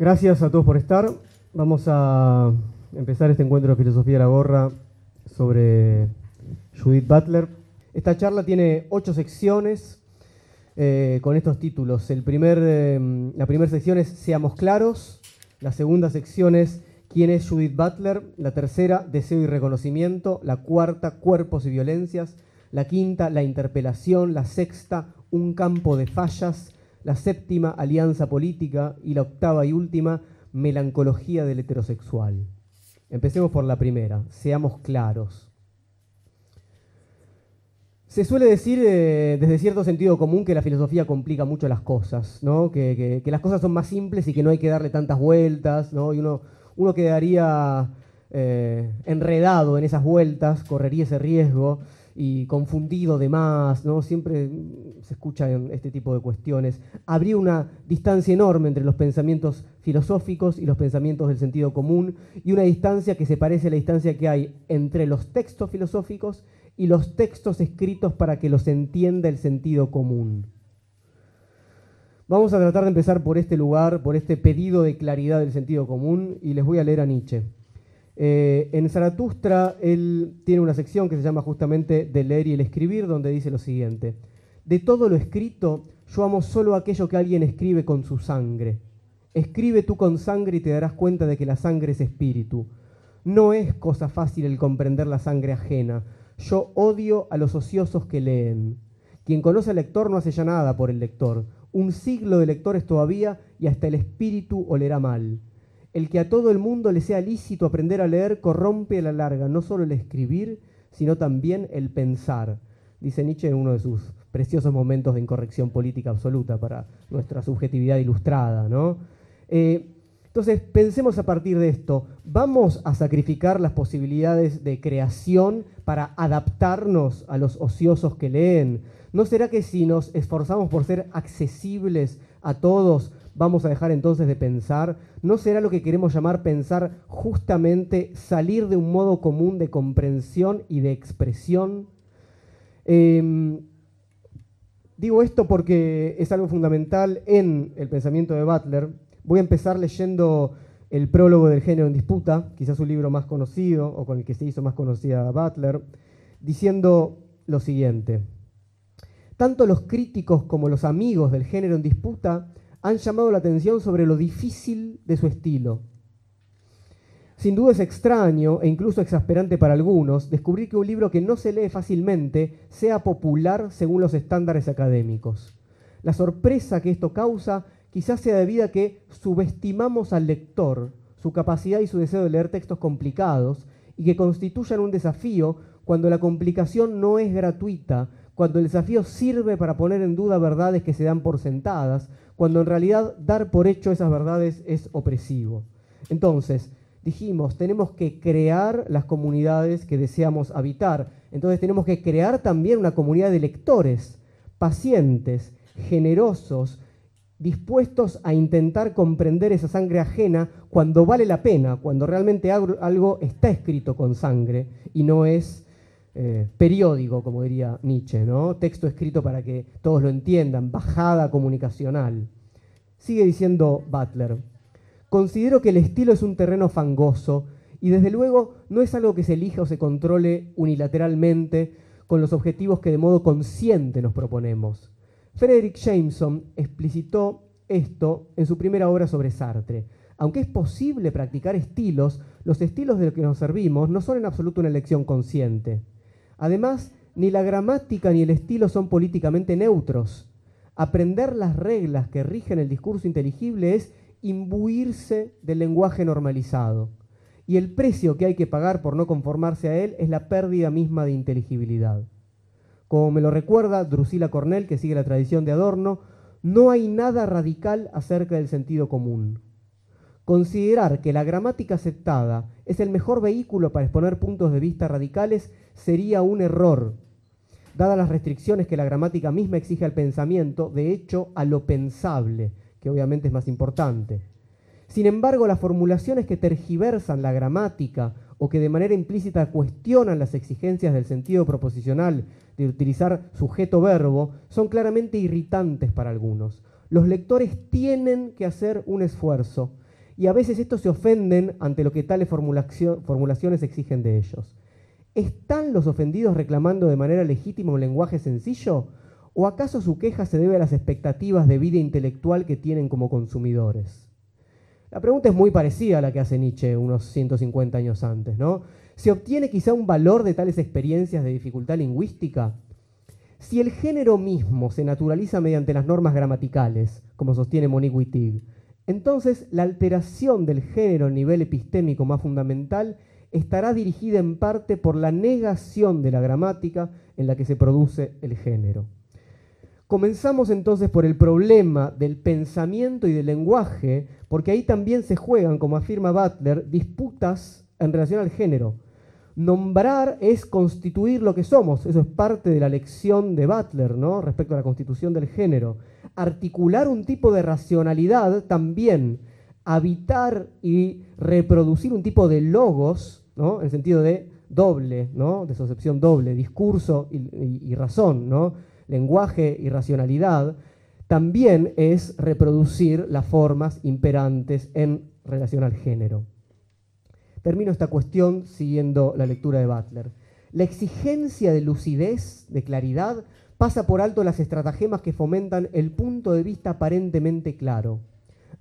Gracias a todos por estar. Vamos a empezar este encuentro de filosofía de la gorra sobre Judith Butler. Esta charla tiene ocho secciones eh, con estos títulos. El primer, eh, la primera sección es Seamos claros. La segunda sección es ¿Quién es Judith Butler? La tercera, Deseo y reconocimiento. La cuarta, Cuerpos y violencias. La quinta, La interpelación. La sexta, Un campo de fallas la séptima, alianza política, y la octava y última, melancología del heterosexual. Empecemos por la primera, seamos claros. Se suele decir eh, desde cierto sentido común que la filosofía complica mucho las cosas, ¿no? que, las cosas son más simples y que no hay que darle tantas vueltas, ¿no? y uno, uno quedaría eh, enredado en esas vueltas, correría ese riesgo y confundido de más, ¿no? Siempre se escuchan este tipo de cuestiones. Habría una distancia enorme entre los pensamientos filosóficos y los pensamientos del sentido común, y una distancia que se parece a la distancia que hay entre los textos filosóficos y los textos escritos para que los entienda el sentido común. Vamos a tratar de empezar por este lugar, por este pedido de claridad del sentido común, y les voy a leer a Nietzsche. Eh, en Zaratustra él tiene una sección que se llama justamente de leer y el escribir, donde dice lo siguiente, de todo lo escrito yo amo solo aquello que alguien escribe con su sangre. Escribe tú con sangre y te darás cuenta de que la sangre es espíritu. No es cosa fácil el comprender la sangre ajena. Yo odio a los ociosos que leen. Quien conoce al lector no hace ya nada por el lector. Un siglo de lectores todavía y hasta el espíritu olerá mal. El que a todo el mundo le sea lícito aprender a leer corrompe a la larga no solo el escribir, sino también el pensar, dice Nietzsche en uno de sus preciosos momentos de incorrección política absoluta para nuestra subjetividad ilustrada. ¿no? Eh, entonces, pensemos a partir de esto, ¿vamos a sacrificar las posibilidades de creación para adaptarnos a los ociosos que leen? ¿No será que si nos esforzamos por ser accesibles a todos, vamos a dejar entonces de pensar? ¿No será lo que queremos llamar pensar justamente salir de un modo común de comprensión y de expresión? Em, digo esto porque es algo fundamental en el pensamiento de Butler. Voy a empezar leyendo el prólogo del género en disputa, quizás un libro más conocido o con el que se hizo más conocida Butler, diciendo lo siguiente. Tanto los críticos como los amigos del género en disputa han llamado la atención sobre lo difícil de su estilo. Sin duda es extraño e incluso exasperante para algunos descubrir que un libro que no se lee fácilmente sea popular según los estándares académicos. La sorpresa que esto causa quizás sea debida a que subestimamos al lector, su capacidad y su deseo de leer textos complicados y que constituyan un desafío cuando la complicación no es gratuita, cuando el desafío sirve para poner en duda verdades que se dan por sentadas, cuando en realidad dar por hecho esas verdades es opresivo. Entonces, dijimos, tenemos que crear las comunidades que deseamos habitar. Entonces tenemos que crear también una comunidad de lectores, pacientes, generosos, dispuestos a intentar comprender esa sangre ajena cuando vale la pena, cuando realmente algo está escrito con sangre y no es eh, periódico, como diría Nietzsche, ¿no? texto escrito para que todos lo entiendan, bajada comunicacional. Sigue diciendo Butler, considero que el estilo es un terreno fangoso y desde luego no es algo que se elija o se controle unilateralmente con los objetivos que de modo consciente nos proponemos. Frederick Jameson explicitó esto en su primera obra sobre Sartre. Aunque es posible practicar estilos, los estilos de los que nos servimos no son en absoluto una elección consciente. Además, ni la gramática ni el estilo son políticamente neutros. Aprender las reglas que rigen el discurso inteligible es imbuirse del lenguaje normalizado. Y el precio que hay que pagar por no conformarse a él es la pérdida misma de inteligibilidad. Como me lo recuerda Drusila Cornell, que sigue la tradición de Adorno, no hay nada radical acerca del sentido común. Considerar que la gramática aceptada es el mejor vehículo para exponer puntos de vista radicales sería un error, dadas las restricciones que la gramática misma exige al pensamiento, de hecho a lo pensable, que obviamente es más importante. Sin embargo, las formulaciones que tergiversan la gramática o que de manera implícita cuestionan las exigencias del sentido proposicional de utilizar sujeto-verbo son claramente irritantes para algunos. Los lectores tienen que hacer un esfuerzo y a veces estos se ofenden ante lo que tales formulaciones exigen de ellos. ¿Están los ofendidos reclamando de manera legítima un lenguaje sencillo? ¿O acaso su queja se debe a las expectativas de vida intelectual que tienen como consumidores? La pregunta es muy parecida a la que hace Nietzsche unos 150 años antes, ¿no? ¿Se obtiene quizá un valor de tales experiencias de dificultad lingüística? Si el género mismo se naturaliza mediante las normas gramaticales, como sostiene Monique Wittig, entonces la alteración del género a nivel epistémico más fundamental estará dirigida en parte por la negación de la gramática en la que se produce el género. Comenzamos entonces por el problema del pensamiento y del lenguaje, porque ahí también se juegan, como afirma Butler, disputas en relación al género. Nombrar es constituir lo que somos, eso es parte de la lección de Butler, ¿no? Respecto a la constitución del género. Articular un tipo de racionalidad también, habitar y reproducir un tipo de logos, ¿no? En el sentido de doble, ¿no? De asociación doble, discurso y, y razón, ¿no? lenguaje y racionalidad, también es reproducir las formas imperantes en relación al género. Termino esta cuestión siguiendo la lectura de Butler. La exigencia de lucidez, de claridad, pasa por alto las estratagemas que fomentan el punto de vista aparentemente claro.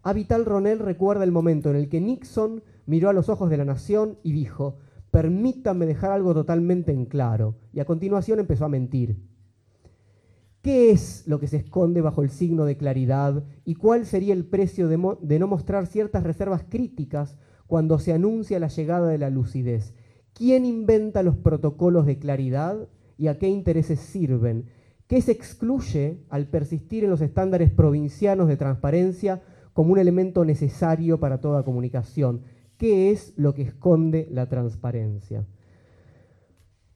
Avital Ronell recuerda el momento en el que Nixon miró a los ojos de la nación y dijo, permítanme dejar algo totalmente en claro, y a continuación empezó a mentir. ¿Qué es lo que se esconde bajo el signo de claridad y cuál sería el precio de, no mostrar ciertas reservas críticas cuando se anuncia la llegada de la lucidez? ¿Quién inventa los protocolos de claridad y a qué intereses sirven? ¿Qué se excluye al persistir en los estándares provincianos de transparencia como un elemento necesario para toda comunicación? ¿Qué es lo que esconde la transparencia?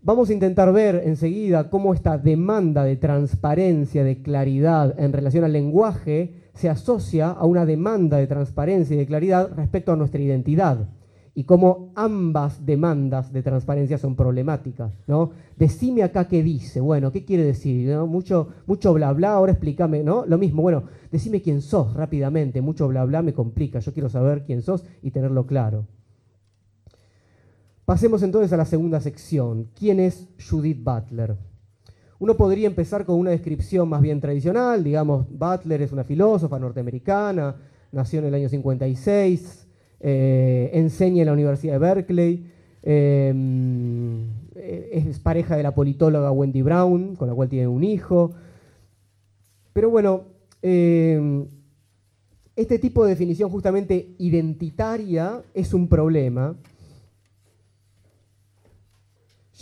Vamos a intentar ver enseguida cómo esta demanda de transparencia, de claridad en relación al lenguaje se asocia a una demanda de transparencia y de claridad respecto a nuestra identidad y cómo ambas demandas de transparencia son problemáticas. ¿no? Decime acá qué dice, bueno, ¿qué quiere decir? Mucho, mucho bla bla, ahora explícame, ¿no? Lo mismo, bueno, decime quién sos rápidamente, mucho bla bla me complica, yo quiero saber quién sos y tenerlo claro. Pasemos entonces a la segunda sección. ¿Quién es Judith Butler? Uno podría empezar con una descripción más bien tradicional, digamos, Butler es una filósofa norteamericana, nació en el año 56, eh, enseña en la Universidad de Berkeley, eh, es pareja de la politóloga Wendy Brown, con la cual tiene un hijo. Pero bueno, eh, este tipo de definición justamente identitaria es un problema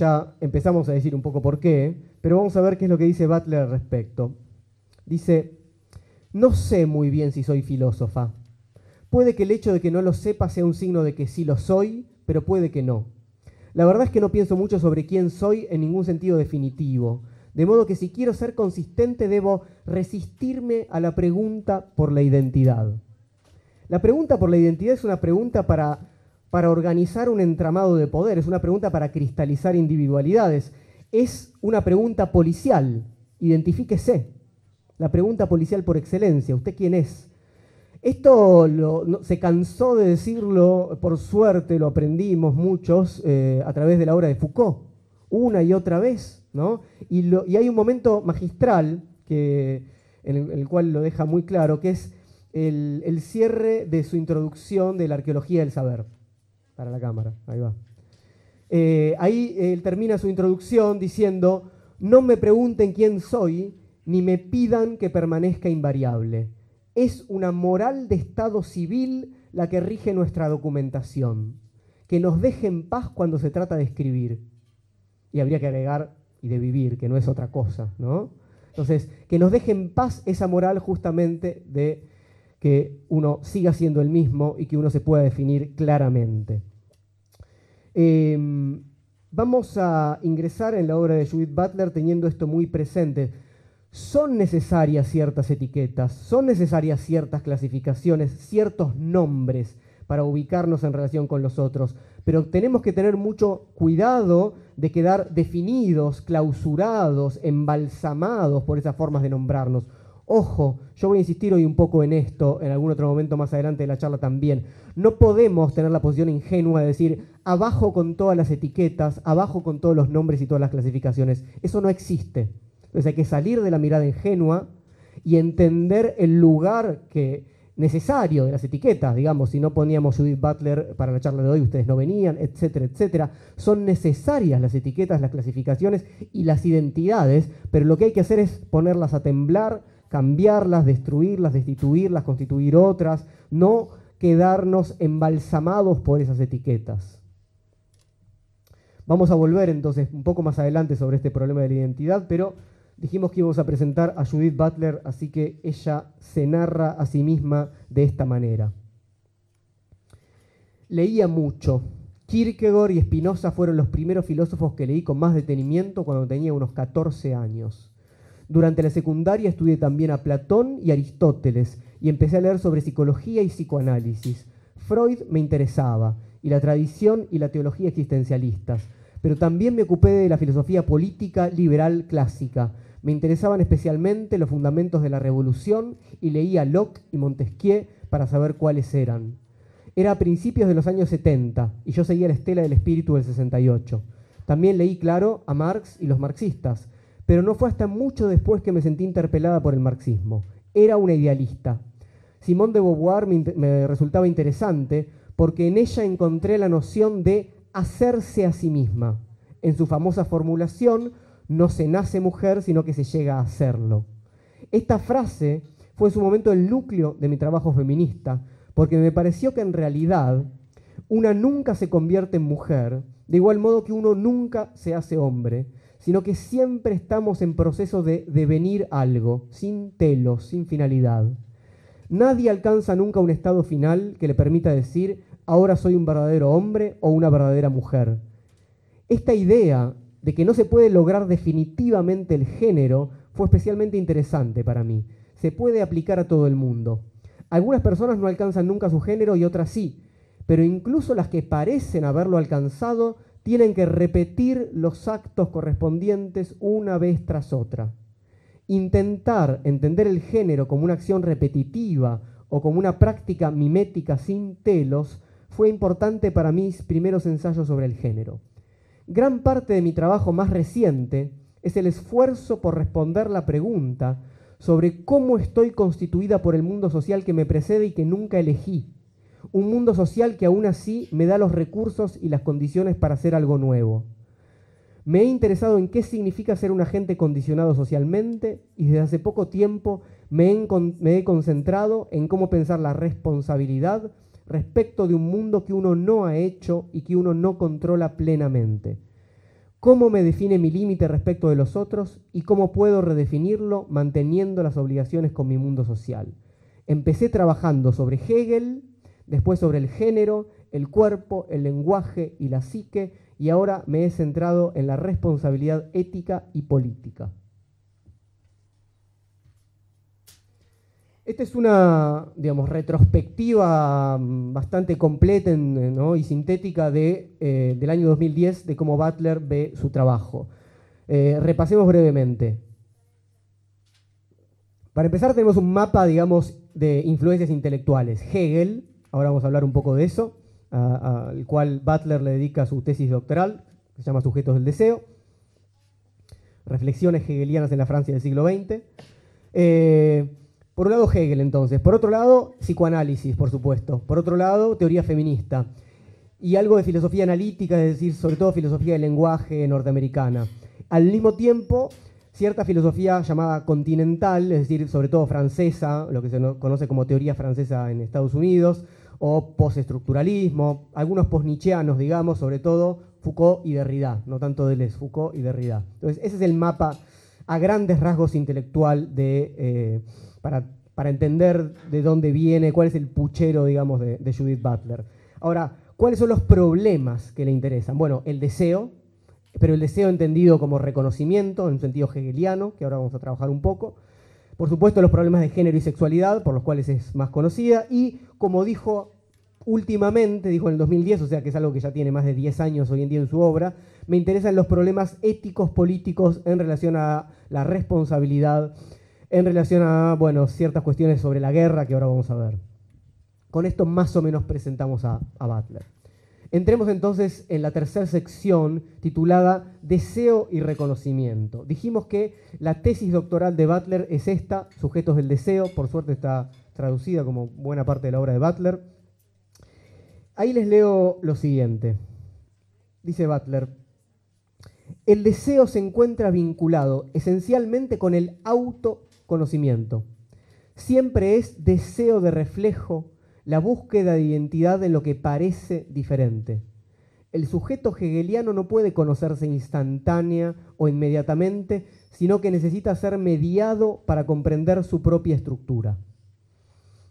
ya empezamos a decir un poco por qué, pero vamos a ver qué es lo que dice Butler al respecto. Dice, no sé muy bien si soy filósofa. Puede que el hecho de que no lo sepa sea un signo de que sí lo soy, pero puede que no. La verdad es que no pienso mucho sobre quién soy en ningún sentido definitivo, de modo que si quiero ser consistente debo resistirme a la pregunta por la identidad. La pregunta por la identidad es una pregunta para para organizar un entramado de poder, es una pregunta para cristalizar individualidades, es una pregunta policial, identifíquese, la pregunta policial por excelencia, ¿usted quién es? Esto se cansó de decirlo, por suerte lo aprendimos muchos eh, a través de la obra de Foucault, una y otra vez, ¿no? Y, hay un momento magistral que, en, el, cual lo deja muy claro, que es el cierre de su introducción de la arqueología del saber para la cámara, ahí va. Eh, ahí él termina su introducción diciendo, no me pregunten quién soy, ni me pidan que permanezca invariable. Es una moral de Estado civil la que rige nuestra documentación, que nos deje en paz cuando se trata de escribir. Y habría que agregar, y de vivir, que no es otra cosa, ¿no? Entonces, que nos deje en paz esa moral justamente de que uno siga siendo el mismo y que uno se pueda definir claramente. Em, vamos a ingresar en la obra de Judith Butler teniendo esto muy presente. Son necesarias ciertas etiquetas, son necesarias ciertas clasificaciones, ciertos nombres para ubicarnos en relación con los otros, pero tenemos que tener mucho cuidado de quedar definidos, clausurados, embalsamados por esas formas de nombrarnos. Ojo, yo voy a insistir hoy un poco en esto, en algún otro momento más adelante de la charla también. No podemos tener la posición ingenua de decir, abajo con todas las etiquetas, abajo con todos los nombres y todas las clasificaciones. Eso no existe. Entonces hay que salir de la mirada ingenua y entender el lugar que necesario de las etiquetas, digamos, si no poníamos Judith Butler para la charla de hoy, ustedes no venían, etcétera, etcétera. Son necesarias las etiquetas, las clasificaciones y las identidades, pero lo que hay que hacer es ponerlas a temblar, cambiarlas, destruirlas, destituirlas, constituir otras, no quedarnos embalsamados por esas etiquetas. Vamos a volver entonces un poco más adelante sobre este problema de la identidad, pero dijimos que íbamos a presentar a Judith Butler, así que ella se narra a sí misma de esta manera. Leía mucho. Kierkegaard y Spinoza fueron los primeros filósofos que leí con más detenimiento cuando tenía unos 14 años. Durante la secundaria estudié también a Platón y Aristóteles y empecé a leer sobre psicología y psicoanálisis. Freud me interesaba y la tradición y la teología existencialistas, pero también me ocupé de la filosofía política liberal clásica. Me interesaban especialmente los fundamentos de la revolución y leía Locke y Montesquieu para saber cuáles eran. Era a principios de los años 70 y yo seguía la estela del espíritu del 68. También leí, claro, a Marx y los marxistas, pero no fue hasta mucho después que me sentí interpelada por el marxismo. Era una idealista. Simón de Beauvoir me, resultaba interesante porque en ella encontré la noción de hacerse a sí misma. En su famosa formulación, no se nace mujer, sino que se llega a hacerlo. Esta frase fue en su momento el núcleo de mi trabajo feminista, porque me pareció que en realidad una nunca se convierte en mujer, de igual modo que uno nunca se hace hombre, sino que siempre estamos en proceso de devenir algo, sin telos, sin finalidad. Nadie alcanza nunca un estado final que le permita decir, ahora soy un verdadero hombre o una verdadera mujer. Esta idea de que no se puede lograr definitivamente el género fue especialmente interesante para mí. Se puede aplicar a todo el mundo. Algunas personas no alcanzan nunca su género y otras sí, pero incluso las que parecen haberlo alcanzado tienen que repetir los actos correspondientes una vez tras otra. Intentar entender el género como una acción repetitiva o como una práctica mimética sin telos fue importante para mis primeros ensayos sobre el género. Gran parte de mi trabajo más reciente es el esfuerzo por responder la pregunta sobre cómo estoy constituida por el mundo social que me precede y que nunca elegí un mundo social que aún así me da los recursos y las condiciones para hacer algo nuevo. Me he interesado en qué significa ser un agente condicionado socialmente y desde hace poco tiempo me he, concentrado en cómo pensar la responsabilidad respecto de un mundo que uno no ha hecho y que uno no controla plenamente. ¿Cómo me define mi límite respecto de los otros y cómo puedo redefinirlo manteniendo las obligaciones con mi mundo social? Empecé trabajando sobre Hegel, después sobre el género, el cuerpo, el lenguaje y la psique, y ahora me he centrado en la responsabilidad ética y política. Esta es una, digamos, retrospectiva mm, bastante completa y sintética de, eh, del año 2010 de cómo Butler ve su trabajo. Eh, repasemos brevemente. Para empezar tenemos un mapa, digamos, de influencias intelectuales. Hegel, Ahora vamos a hablar un poco de eso, al cual Butler le dedica su tesis doctoral, que se llama Sujetos del Deseo. Reflexiones hegelianas en la Francia del siglo XX. Eh, por un lado Hegel entonces, por otro lado psicoanálisis, por supuesto, por otro lado teoría feminista y algo de filosofía analítica, es decir, sobre todo filosofía del lenguaje norteamericana. Al mismo tiempo, cierta filosofía llamada continental, es decir, sobre todo francesa, lo que se conoce como teoría francesa en Estados Unidos, o postestructuralismo, algunos posnichianos, digamos, sobre todo Foucault y Derrida, no tanto Deleuze, Foucault y Derrida. Entonces, ese es el mapa a grandes rasgos intelectual de, eh, para, entender de dónde viene, cuál es el puchero, digamos, de, Judith Butler. Ahora, ¿cuáles son los problemas que le interesan? Bueno, el deseo, pero el deseo entendido como reconocimiento, en sentido hegeliano, que ahora vamos a trabajar un poco, por supuesto, los problemas de género y sexualidad, por los cuales es más conocida, y como dijo últimamente, dijo en el 2010, o sea que es algo que ya tiene más de 10 años hoy en día en su obra, me interesan los problemas éticos políticos en relación a la responsabilidad en relación a, bueno, ciertas cuestiones sobre la guerra que ahora vamos a ver. Con esto más o menos presentamos a, a Butler. Entremos entonces en la tercera sección titulada Deseo y reconocimiento. Dijimos que la tesis doctoral de Butler es esta, Sujetos del Deseo, por suerte está traducida como buena parte de la obra de Butler. Ahí les leo lo siguiente. Dice Butler, el deseo se encuentra vinculado esencialmente con el autoconocimiento. Siempre es deseo de reflejo, la búsqueda de identidad en lo que parece diferente. El sujeto hegeliano no puede conocerse instantánea o inmediatamente, sino que necesita ser mediado para comprender su propia estructura.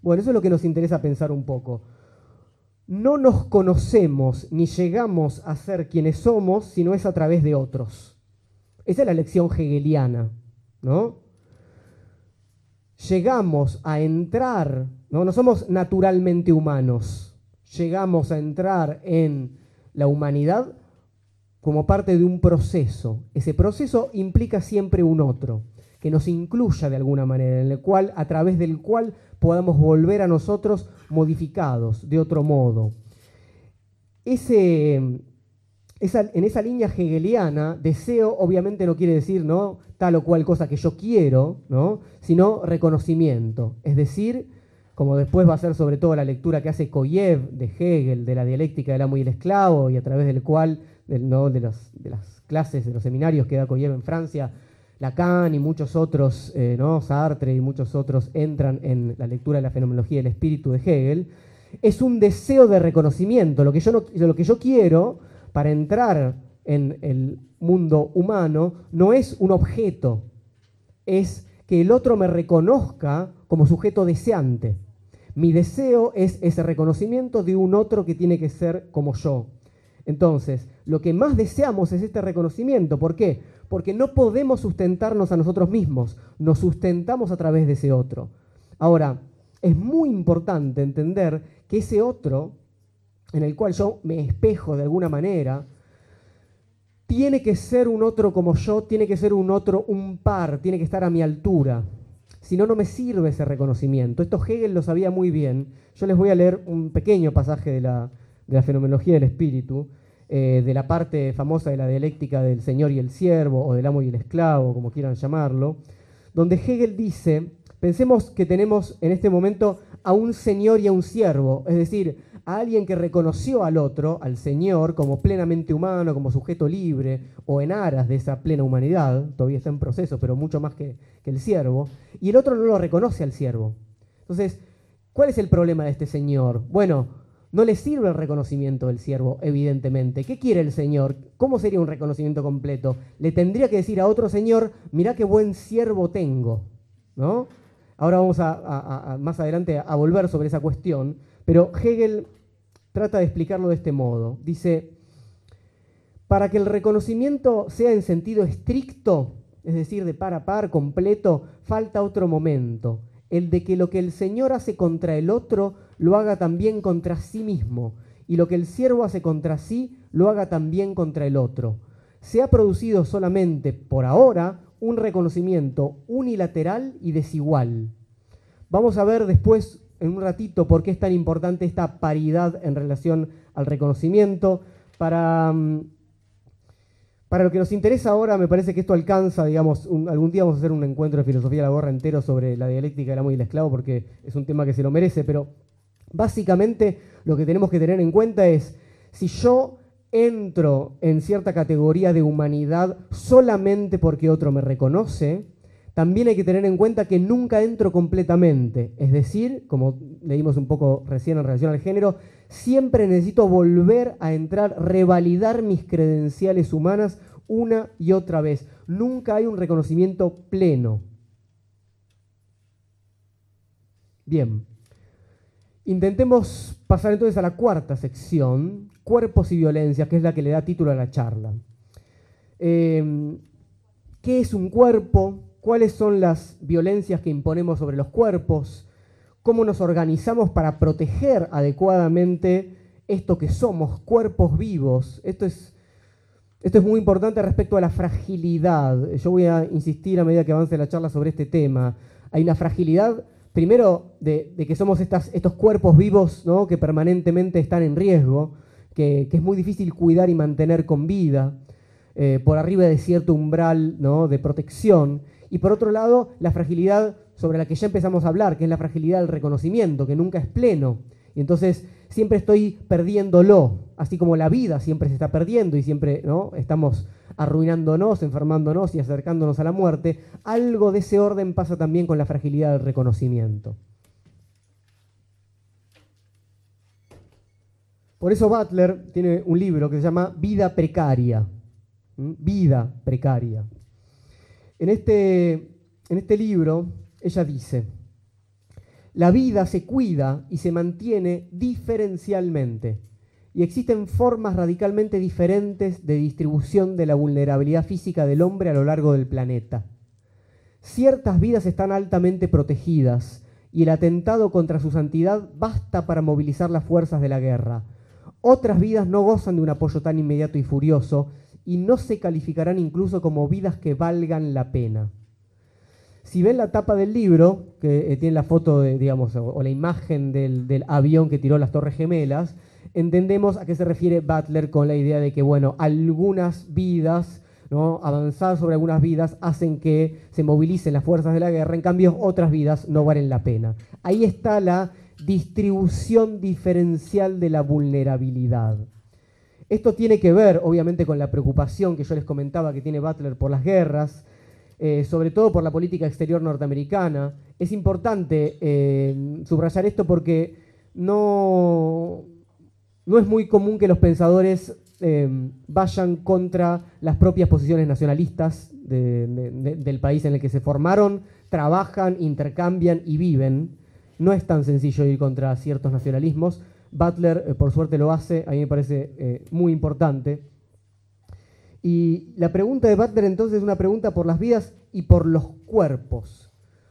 Bueno, eso es lo que nos interesa pensar un poco. No nos conocemos ni llegamos a ser quienes somos, sino es a través de otros. Esa es la lección hegeliana, ¿no? Llegamos a entrar no, somos naturalmente humanos. Llegamos a entrar en la humanidad como parte de un proceso. Ese proceso implica siempre un otro, que nos incluya de alguna manera, en el cual, a través del cual podamos volver a nosotros modificados de otro modo. Ese, en esa línea hegeliana, deseo obviamente no quiere decir ¿no? tal o cual cosa que yo quiero, ¿no? sino reconocimiento, es decir, como después va a ser sobre todo la lectura que hace Koyev de Hegel, de la dialéctica del amo y el esclavo, y a través del cual, ¿no? de, las clases, de los seminarios que da Koyev en Francia, Lacan y muchos otros, eh, ¿no? Sartre y muchos otros entran en la lectura de la fenomenología del espíritu de Hegel, es un deseo de reconocimiento. Lo que yo, lo que yo quiero para entrar en el mundo humano no es un objeto, es que el otro me reconozca como sujeto deseante. Mi deseo es ese reconocimiento de un otro que tiene que ser como yo. Entonces, lo que más deseamos es este reconocimiento. ¿Por qué? Porque no podemos sustentarnos a nosotros mismos, nos sustentamos a través de ese otro. Ahora, es muy importante entender que ese otro, en el cual yo me espejo de alguna manera, tiene que ser un otro como yo, tiene que ser un otro, un par, tiene que estar a mi altura si no, no me sirve ese reconocimiento. Esto Hegel lo sabía muy bien. Yo les voy a leer un pequeño pasaje de la, fenomenología del espíritu, eh, de la parte famosa de la dialéctica del señor y el siervo, o del amo y el esclavo, como quieran llamarlo, donde Hegel dice, pensemos que tenemos en este momento a un señor y a un siervo, es decir, a alguien que reconoció al otro, al Señor, como plenamente humano, como sujeto libre, o en aras de esa plena humanidad, todavía está en proceso, pero mucho más que, el siervo, y el otro no lo reconoce al siervo. Entonces, ¿cuál es el problema de este Señor? Bueno, no le sirve el reconocimiento del siervo, evidentemente. ¿Qué quiere el Señor? ¿Cómo sería un reconocimiento completo? Le tendría que decir a otro Señor, mirá qué buen siervo tengo, ¿no? Ahora vamos a, más adelante a volver sobre esa cuestión, pero Hegel trata de explicarlo de este modo. Dice, para que el reconocimiento sea en sentido estricto, es decir, de par a par, completo, falta otro momento, el de que lo que el Señor hace contra el otro lo haga también contra sí mismo, y lo que el siervo hace contra sí lo haga también contra el otro. Se ha producido solamente por ahora un reconocimiento unilateral y desigual. Vamos a ver después en un ratito por qué es tan importante esta paridad en relación al reconocimiento. Para, mm, para lo que nos interesa ahora, me parece que esto alcanza, digamos, algún día vamos a hacer un encuentro de filosofía de la gorra entero sobre la dialéctica del amo y el esclavo, porque es un tema que se lo merece, pero básicamente lo que tenemos que tener en cuenta es, si yo entro en cierta categoría de humanidad solamente porque otro me reconoce, también hay que tener en cuenta que nunca entro completamente, es decir, como leímos un poco recién en relación al género, siempre necesito volver a entrar, revalidar mis credenciales humanas una y otra vez. Nunca hay un reconocimiento pleno. Bien, intentemos pasar entonces a la cuarta sección, cuerpos y violencia, que es la que le da título a la charla. Eh, ¿Qué es un cuerpo? Cuáles son las violencias que imponemos sobre los cuerpos, cómo nos organizamos para proteger adecuadamente esto que somos, cuerpos vivos. Esto es Esto es muy importante respecto a la fragilidad. Yo voy a insistir a medida que avance la charla sobre este tema. Hay una fragilidad, primero, de, que somos estos cuerpos vivos ¿no? que permanentemente están en riesgo, que, es muy difícil cuidar y mantener con vida, eh, por arriba de cierto umbral ¿no? de protección. Y por otro lado, la fragilidad sobre la que ya empezamos a hablar, que es la fragilidad del reconocimiento, que nunca es pleno. Y entonces siempre estoy perdiéndolo, así como la vida siempre se está perdiendo y siempre ¿no? estamos arruinándonos, enfermándonos y acercándonos a la muerte, algo de ese orden pasa también con la fragilidad del reconocimiento. Por eso Butler tiene un libro que se llama Vida Precaria. Vida Precaria. En este, en este libro ella dice, la vida se cuida y se mantiene diferencialmente. Y existen formas radicalmente diferentes de distribución de la vulnerabilidad física del hombre a lo largo del planeta. Ciertas vidas están altamente protegidas y el atentado contra su santidad basta para movilizar las fuerzas de la guerra. Otras vidas no gozan de un apoyo tan inmediato y furioso y no se calificarán incluso como vidas que valgan la pena. Si ven la tapa del libro, que eh, tiene la foto, de, digamos, o, la imagen del, avión que tiró las Torres Gemelas, entendemos a qué se refiere Butler con la idea de que, bueno, algunas vidas, ¿no? avanzar sobre algunas vidas hacen que se movilicen las fuerzas de la guerra, en cambio otras vidas no valen la pena. Ahí está la distribución diferencial de la vulnerabilidad. Esto tiene que ver, obviamente, con la preocupación que yo les comentaba que tiene Butler por las guerras, eh, sobre todo por la política exterior norteamericana. Es importante eh, subrayar esto porque no, no, es muy común que los pensadores eh, vayan contra las propias posiciones nacionalistas del país en el que se formaron, trabajan, intercambian y viven. No es tan sencillo ir contra ciertos nacionalismos. Butler, por suerte, lo hace, a mí me parece muy importante. Y la pregunta de Butler entonces es una pregunta por las vidas y por los cuerpos.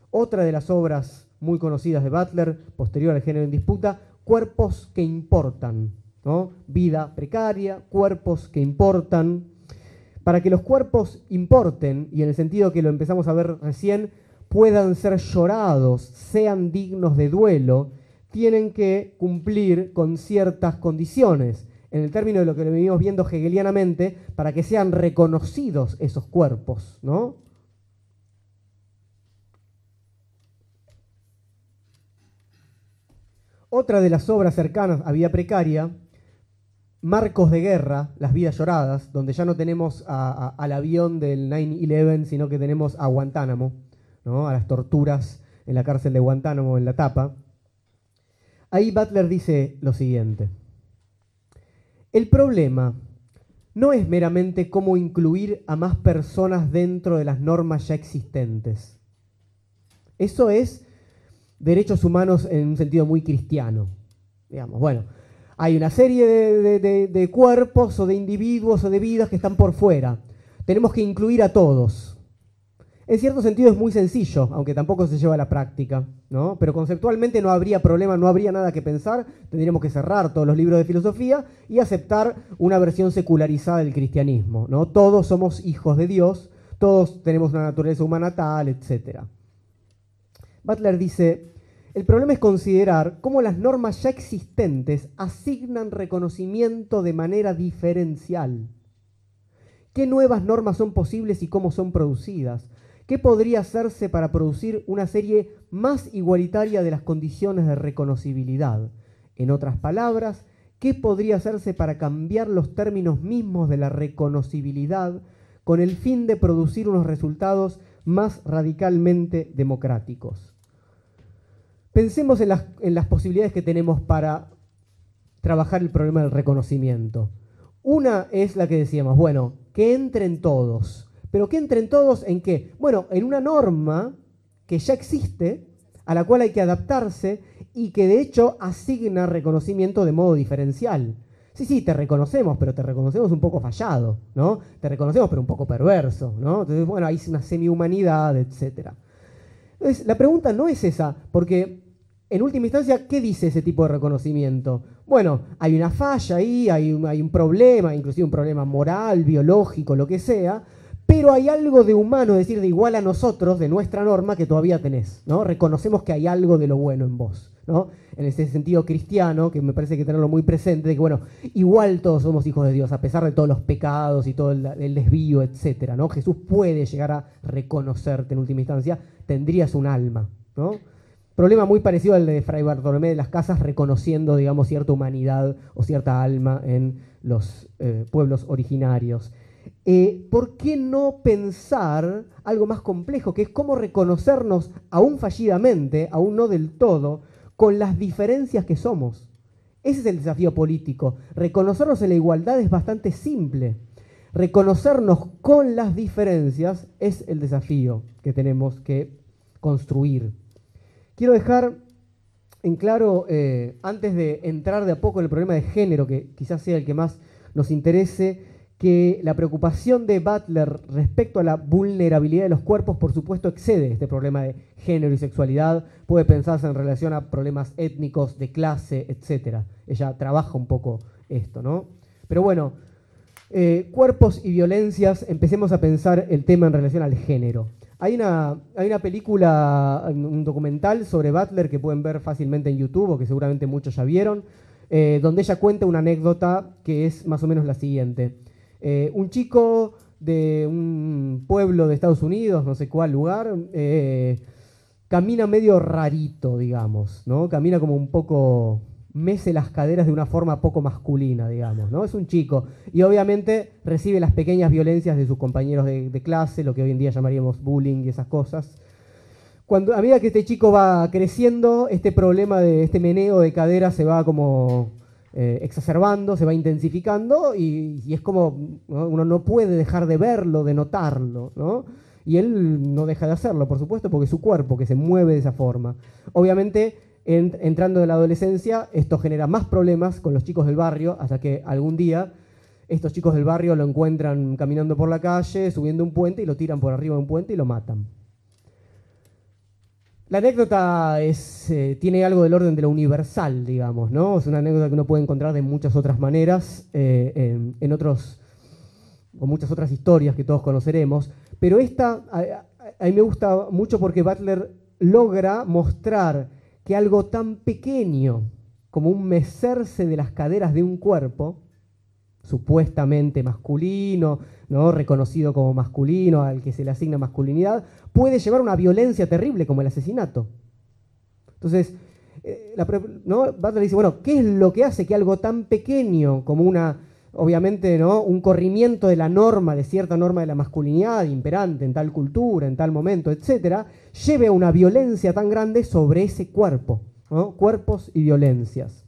Otra de las obras muy conocidas de Butler, posterior al género en disputa, cuerpos que importan. ¿no? Vida precaria, cuerpos que importan. Para que los cuerpos importen, y en el sentido que lo empezamos a ver recién, puedan ser llorados, sean dignos de duelo, tienen que cumplir con ciertas condiciones en el término de lo que lo venimos viendo hegelianamente, para que sean reconocidos esos cuerpos, ¿no? Otra de las obras cercanas a Vida Precaria, Marcos de Guerra, Las Vidas Lloradas, donde ya no tenemos al avión del 9-11, sino que tenemos a Guantánamo, ¿no? a las torturas en la cárcel de Guantánamo en la tapa. Ahí Butler dice lo siguiente. El problema no es meramente cómo incluir a más personas dentro de las normas ya existentes. Eso es derechos humanos en un sentido muy cristiano. Digamos, bueno, hay una serie de, cuerpos o de individuos o de vidas que están por fuera. Tenemos que incluir a todos. En cierto sentido es muy sencillo, aunque tampoco se lleva a la práctica, ¿no? Pero conceptualmente no habría problema, no habría nada que pensar, tendríamos que cerrar todos los libros de filosofía y aceptar una versión secularizada del cristianismo, ¿no? Todos somos hijos de Dios, todos tenemos una naturaleza humana tal, etc. Butler dice, el problema es considerar cómo las normas ya existentes asignan reconocimiento de manera diferencial. ¿Qué nuevas normas son posibles y cómo son producidas? ¿Qué podría hacerse para producir una serie más igualitaria de las condiciones de reconocibilidad? En otras palabras, ¿qué podría hacerse para cambiar los términos mismos de la reconocibilidad con el fin de producir unos resultados más radicalmente democráticos? Pensemos en las, posibilidades que tenemos para trabajar el problema del reconocimiento. Una es la que decíamos, bueno, que entren todos. Pero que entren todos en qué? Bueno, en una norma que ya existe, a la cual hay que adaptarse y que de hecho asigna reconocimiento de modo diferencial. Sí, sí, te reconocemos, pero te reconocemos un poco fallado, ¿no? Te reconocemos, pero un poco perverso, ¿no? Entonces, bueno, hay una semi-humanidad, etc. Entonces, la pregunta no es esa, porque en última instancia, ¿qué dice ese tipo de reconocimiento? Bueno, hay una falla ahí, hay un, hay un problema, inclusive un problema moral, biológico, lo que sea, pero hay algo de humano, es decir, de igual a nosotros, de nuestra norma, que todavía tenés, ¿no? Reconocemos que hay algo de lo bueno en vos, ¿no? En ese sentido cristiano, que me parece que tenerlo muy presente, de que, bueno, igual todos somos hijos de Dios, a pesar de todos los pecados y todo el, desvío, etcétera, ¿no? Jesús puede llegar a reconocerte en última instancia, tendrías un alma, ¿no? Problema muy parecido al de Fray Bartolomé de las Casas, reconociendo, digamos, cierta humanidad o cierta alma en los eh, pueblos originarios. Eh, ¿por qué no pensar algo más complejo, que es cómo reconocernos, aún fallidamente, aún no del todo, con las diferencias que somos? Ese es el desafío político. Reconocernos en la igualdad es bastante simple. Reconocernos con las diferencias es el desafío que tenemos que construir. Quiero dejar en claro, eh, antes de entrar de a poco en el problema de género, que quizás sea el que más nos interese, que la preocupación de Butler respecto a la vulnerabilidad de los cuerpos, por supuesto, excede este problema de género y sexualidad. Puede pensarse en relación a problemas étnicos, de clase, etc. Ella trabaja un poco esto, ¿no? Pero bueno, eh, cuerpos y violencias, empecemos a pensar el tema en relación al género. Hay una, película, un documental sobre Butler que pueden ver fácilmente en YouTube, o que seguramente muchos ya vieron, eh, donde ella cuenta una anécdota que es más o menos la siguiente. Eh, un chico de un pueblo de Estados Unidos, no sé cuál lugar, eh, camina medio rarito, digamos, ¿no? Camina como un poco, mece las caderas de una forma poco masculina, digamos, ¿no? Es un chico. Y obviamente recibe las pequeñas violencias de sus compañeros de, de clase, lo que hoy en día llamaríamos bullying y esas cosas. Cuando, a medida que este chico va creciendo, este problema de este meneo de cadera se va como eh, exacerbando, se va intensificando y, es como uno no puede dejar de verlo, de notarlo, ¿no? Y él no deja de hacerlo, por supuesto, porque es su cuerpo que se mueve de esa forma. Obviamente, entrando en la adolescencia, esto genera más problemas con los chicos del barrio, hasta que algún día estos chicos del barrio lo encuentran caminando por la calle, subiendo un puente y lo tiran por arriba de un puente y lo matan. La anécdota es, eh, tiene algo del orden de lo universal, digamos, ¿no? Es una anécdota que uno puede encontrar de muchas otras maneras, eh, en, otros, o muchas otras historias que todos conoceremos, pero esta a, mí me gusta mucho porque Butler logra mostrar que algo tan pequeño como un mecerse de las caderas de un cuerpo, supuestamente masculino, ¿no? reconocido como masculino, al que se le asigna masculinidad, puede llevar a una violencia terrible como el asesinato. Entonces, eh, ¿no? Butler dice, bueno, ¿qué es lo que hace que algo tan pequeño como una, obviamente, ¿no? un corrimiento de la norma, de cierta norma de la masculinidad imperante en tal cultura, en tal momento, etcétera, lleve a una violencia tan grande sobre ese cuerpo, cuerpos y violencias?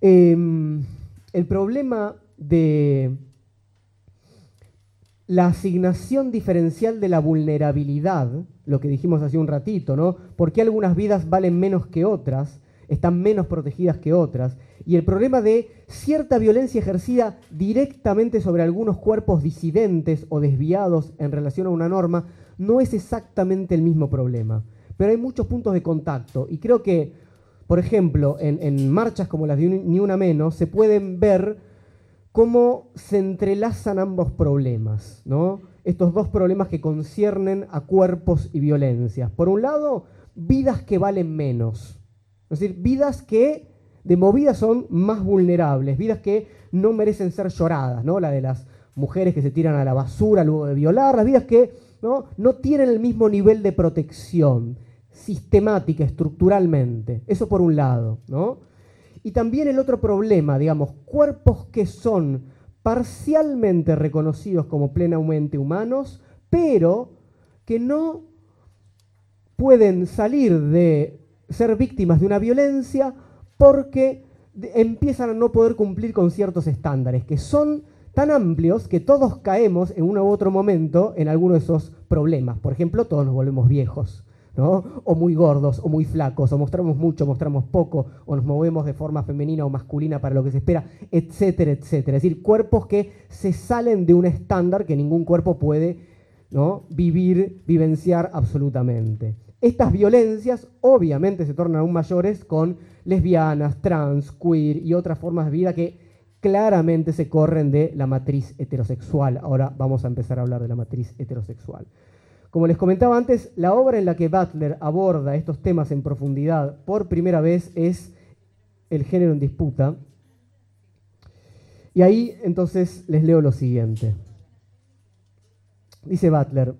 Em, el problema de la asignación diferencial de la vulnerabilidad, lo que dijimos hace un ratito, ¿no? ¿Por qué algunas vidas valen menos que otras? Están menos protegidas que otras. Y el problema de cierta violencia ejercida directamente sobre algunos cuerpos disidentes o desviados en relación a una norma no es exactamente el mismo problema. Pero hay muchos puntos de contacto. Y creo que, por ejemplo, en, en marchas como las de Ni Una Menos, se pueden ver cómo se entrelazan ambos problemas, ¿no? Estos dos problemas que conciernen a cuerpos y violencias. Por un lado, vidas que valen menos. Es decir, vidas que de movida son más vulnerables, vidas que no merecen ser lloradas, ¿no? La de las mujeres que se tiran a la basura luego de violar, las vidas que no, no tienen el mismo nivel de protección sistemática, estructuralmente. Eso por un lado, ¿no? Y también el otro problema, digamos, cuerpos que son parcialmente reconocidos como plenamente humanos, pero que no pueden salir de ser víctimas de una violencia porque empiezan a no poder cumplir con ciertos estándares, que son tan amplios que todos caemos en uno u otro momento en alguno de esos problemas. Por ejemplo, todos nos volvemos viejos. O muy gordos, o muy flacos, o mostramos mucho, mostramos poco, o nos movemos de forma femenina o masculina para lo que se espera, etcétera, etcétera. Es decir, cuerpos que se salen de un estándar que ningún cuerpo puede ¿no? vivir, vivenciar absolutamente. Estas violencias obviamente se tornan aún mayores con lesbianas, trans, queer y otras formas de vida que claramente se corren de la matriz heterosexual. Ahora vamos a empezar a hablar de la matriz heterosexual. Como les comentaba antes, la obra en la que Butler aborda estos temas en profundidad por primera vez es El género en disputa. Y ahí entonces les leo lo siguiente. Dice Butler,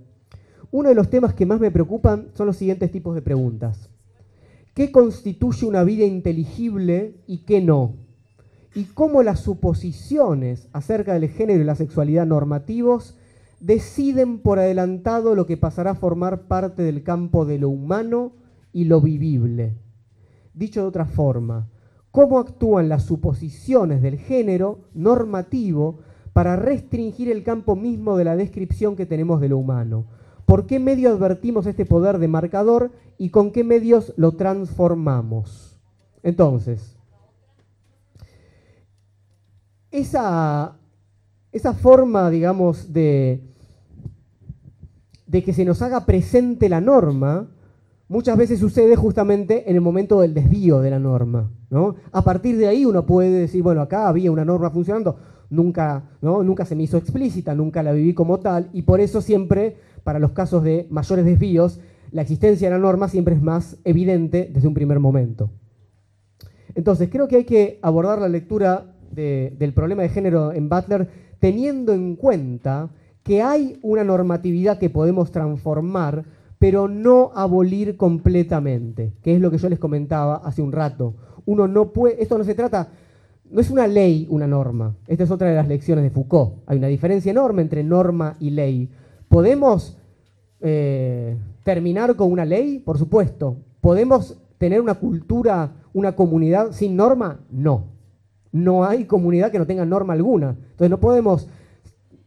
uno de los temas que más me preocupan son los siguientes tipos de preguntas. ¿Qué constituye una vida inteligible y qué no? ¿Y cómo las suposiciones acerca del género y la sexualidad normativos deciden por adelantado lo que pasará a formar parte del campo de lo humano y lo vivible? Dicho de otra forma, ¿cómo actúan las suposiciones del género normativo para restringir el campo mismo de la descripción que tenemos de lo humano? ¿Por qué medio advertimos este poder de marcador y con qué medios lo transformamos? Entonces, esa, esa forma, digamos, de, que se nos haga presente la norma, muchas veces sucede justamente en el momento del desvío de la norma. ¿no? A partir de ahí uno puede decir, bueno, acá había una norma funcionando, nunca, ¿no? nunca se me hizo explícita, nunca la viví como tal, y por eso siempre para los casos de mayores desvíos, la existencia de la norma siempre es más evidente desde un primer momento. Entonces, creo que hay que abordar la lectura del problema de género en Butler teniendo en cuenta que hay una normatividad que podemos transformar, pero no abolir completamente, que es lo que yo les comentaba hace un rato. Uno no puede, esto no se trata, no es una ley, una norma. Esta es otra de las lecciones de Foucault. Hay una diferencia enorme entre norma y ley. ¿Podemos eh, terminar con una ley? Por supuesto. ¿Podemos tener una cultura, una comunidad sin norma? No. No hay comunidad que no tenga norma alguna. Entonces no podemos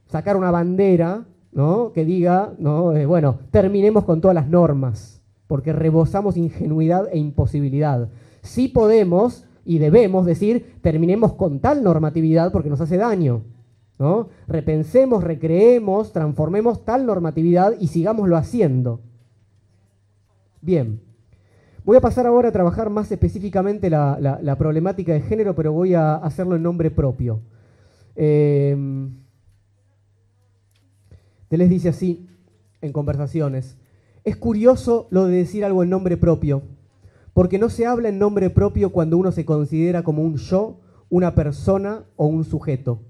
sacar una bandera ¿no? que diga, ¿no? Eh, bueno, terminemos con todas las normas, porque rebosamos ingenuidad e imposibilidad. Sí podemos y debemos decir, terminemos con tal normatividad porque nos hace daño. Repensemos, recreemos, transformemos tal normatividad y sigámoslo haciendo. Bien, voy a pasar ahora a trabajar más específicamente la, problemática de género, pero voy a hacerlo en nombre propio. Eh, dice así en conversaciones, es curioso lo de decir algo en nombre propio, porque no se habla en nombre propio cuando uno se considera como un yo, una persona o un sujeto.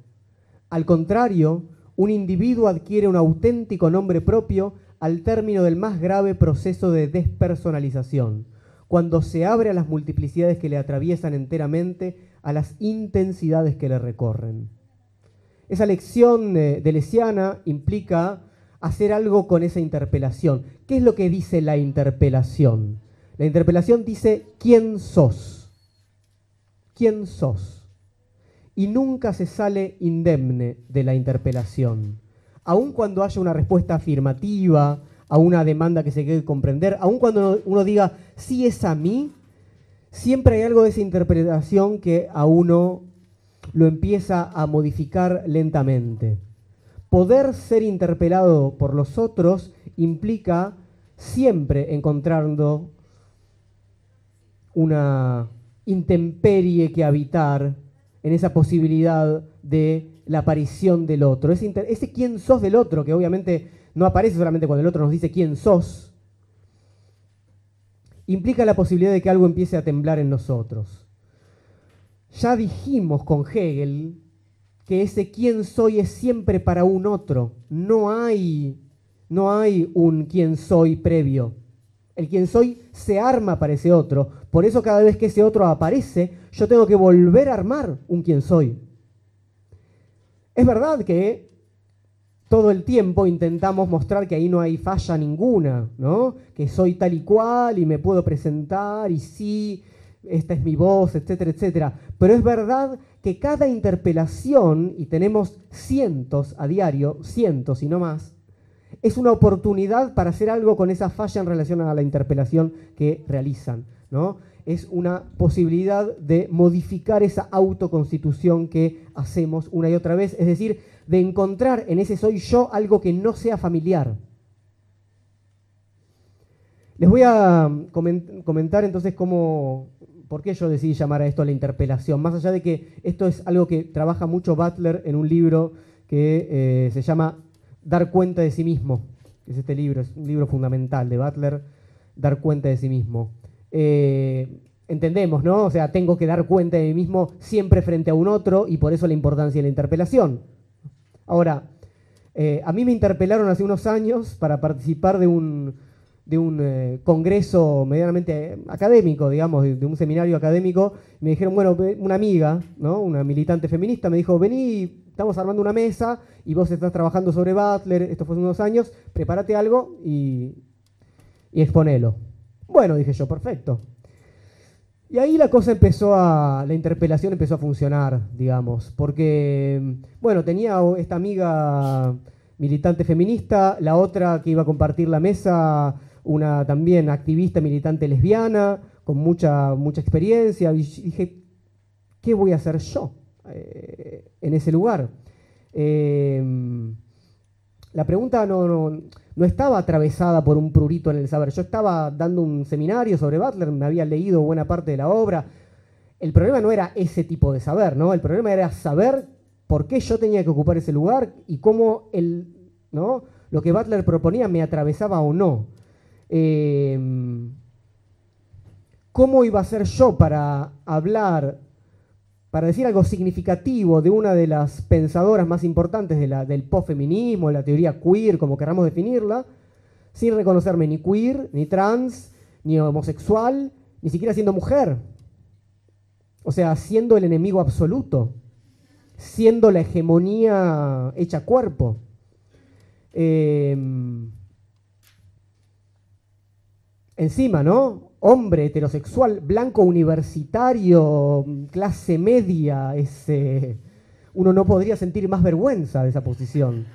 Al contrario, un individuo adquiere un auténtico nombre propio al término del más grave proceso de despersonalización, cuando se abre a las multiplicidades que le atraviesan enteramente, a las intensidades que le recorren. Esa lección de, Lesiana implica hacer algo con esa interpelación. ¿Qué es lo que dice la interpelación? La interpelación dice, ¿quién sos? ¿Quién sos? y nunca se sale indemne de la interpelación. Aun cuando haya una respuesta afirmativa a una demanda que se quiere comprender, aun cuando uno diga, sí es a mí, siempre hay algo de esa interpretación que a uno lo empieza a modificar lentamente. Poder ser interpelado por los otros implica siempre encontrando una intemperie que habitar en esa posibilidad de la aparición del otro. Ese, ese quién sos del otro, que obviamente no aparece solamente cuando el otro nos dice quién sos, implica la posibilidad de que algo empiece a temblar en nosotros. Ya dijimos con Hegel que ese quién soy es siempre para un otro. No hay, no hay un quién soy previo. El quien soy se arma para ese otro. Por eso cada vez que ese otro aparece, yo tengo que volver a armar un quien soy. Es verdad que todo el tiempo intentamos mostrar que ahí no hay falla ninguna, ¿no? Que soy tal y cual y me puedo presentar y sí, esta es mi voz, etcétera, etcétera. Pero es verdad que cada interpelación, y tenemos cientos a diario, cientos y no más, es una oportunidad para hacer algo con esa falla en relación a la interpelación que realizan. ¿no? Es una posibilidad de modificar esa autoconstitución que hacemos una y otra vez, es decir, de encontrar en ese soy yo algo que no sea familiar. Les voy a comentar entonces cómo, por qué yo decidí llamar a esto la interpelación, más allá de que esto es algo que trabaja mucho Butler en un libro que eh, se llama Dar cuenta de sí mismo, es este libro, es un libro fundamental de Butler, Dar cuenta de sí mismo. Eh, entendemos, ¿no? O sea, tengo que dar cuenta de mí mismo siempre frente a un otro y por eso la importancia de la interpelación. Ahora, eh, a mí me interpelaron hace unos años para participar de un, de un eh, congreso medianamente académico, digamos, de, un seminario académico. Me dijeron, bueno, una amiga, ¿no? una militante feminista, me dijo, vení, estamos armando una mesa y vos estás trabajando sobre Butler, esto fue hace unos años, prepárate algo y, y exponelo. Bueno, dije yo, perfecto. Y ahí la cosa empezó a, la interpelación empezó a funcionar, digamos, porque, bueno, tenía esta amiga militante feminista, la otra que iba a compartir la mesa, una también activista militante lesbiana, con mucha, mucha experiencia, y dije, ¿qué voy a hacer yo eh, en ese lugar? Eh, la pregunta no, no, estaba atravesada por un prurito en el saber. Yo estaba dando un seminario sobre Butler, me había leído buena parte de la obra. El problema no era ese tipo de saber, ¿no? El problema era saber por qué yo tenía que ocupar ese lugar y cómo el, ¿no? lo que Butler proponía me atravesaba o no. Em, ¿Cómo iba a ser yo para hablar para decir algo significativo de una de las pensadoras más importantes de la, del post-feminismo, de la teoría queer, como queramos definirla, sin reconocerme ni queer, ni trans, ni homosexual, ni siquiera siendo mujer. O sea, siendo el enemigo absoluto, siendo la hegemonía hecha cuerpo. Em, encima, ¿no? hombre heterosexual, blanco universitario, clase media, ese, uno no podría sentir más vergüenza de esa posición.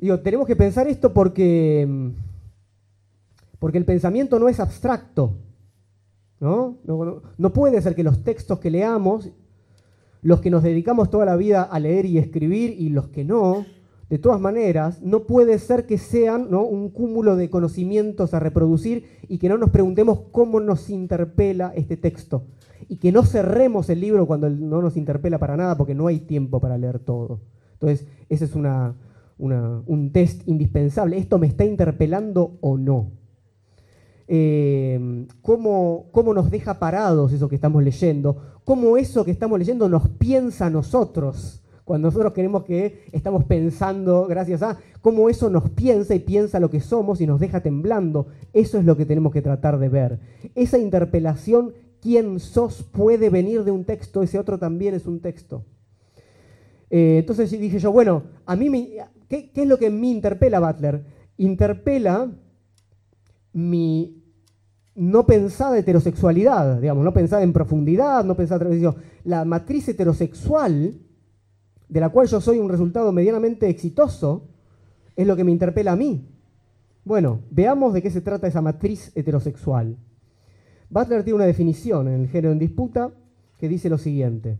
Digo, tenemos que pensar esto porque, porque el pensamiento no es abstracto. ¿no? No, no puede ser que los textos que leamos, los que nos dedicamos toda la vida a leer y escribir y los que no, de todas maneras, no puede ser que sean un cúmulo de conocimientos a reproducir y que no nos preguntemos cómo nos interpela este texto. Y que no cerremos el libro cuando no nos interpela para nada porque no hay tiempo para leer todo. Entonces, ese es un test indispensable. ¿Esto me está interpelando o no? Eh, ¿cómo, ¿Cómo nos deja parados eso que estamos leyendo? ¿Cómo eso que estamos leyendo nos piensa a nosotros? Cuando nosotros queremos que estamos pensando, gracias a cómo eso nos piensa y piensa lo que somos y nos deja temblando. Eso es lo que tenemos que tratar de ver. Esa interpelación, ¿quién sos? puede venir de un texto, ese otro también es un texto. Eh, entonces dije yo, bueno, a mí ¿qué, es lo que me interpela Butler? Interpela mi no pensada heterosexualidad, digamos, no pensada en profundidad, no pensada, la matriz heterosexual de la cual yo soy un resultado medianamente exitoso, es lo que me interpela a mí. Bueno, veamos de qué se trata esa matriz heterosexual. Butler tiene una definición en el género en disputa que dice lo siguiente.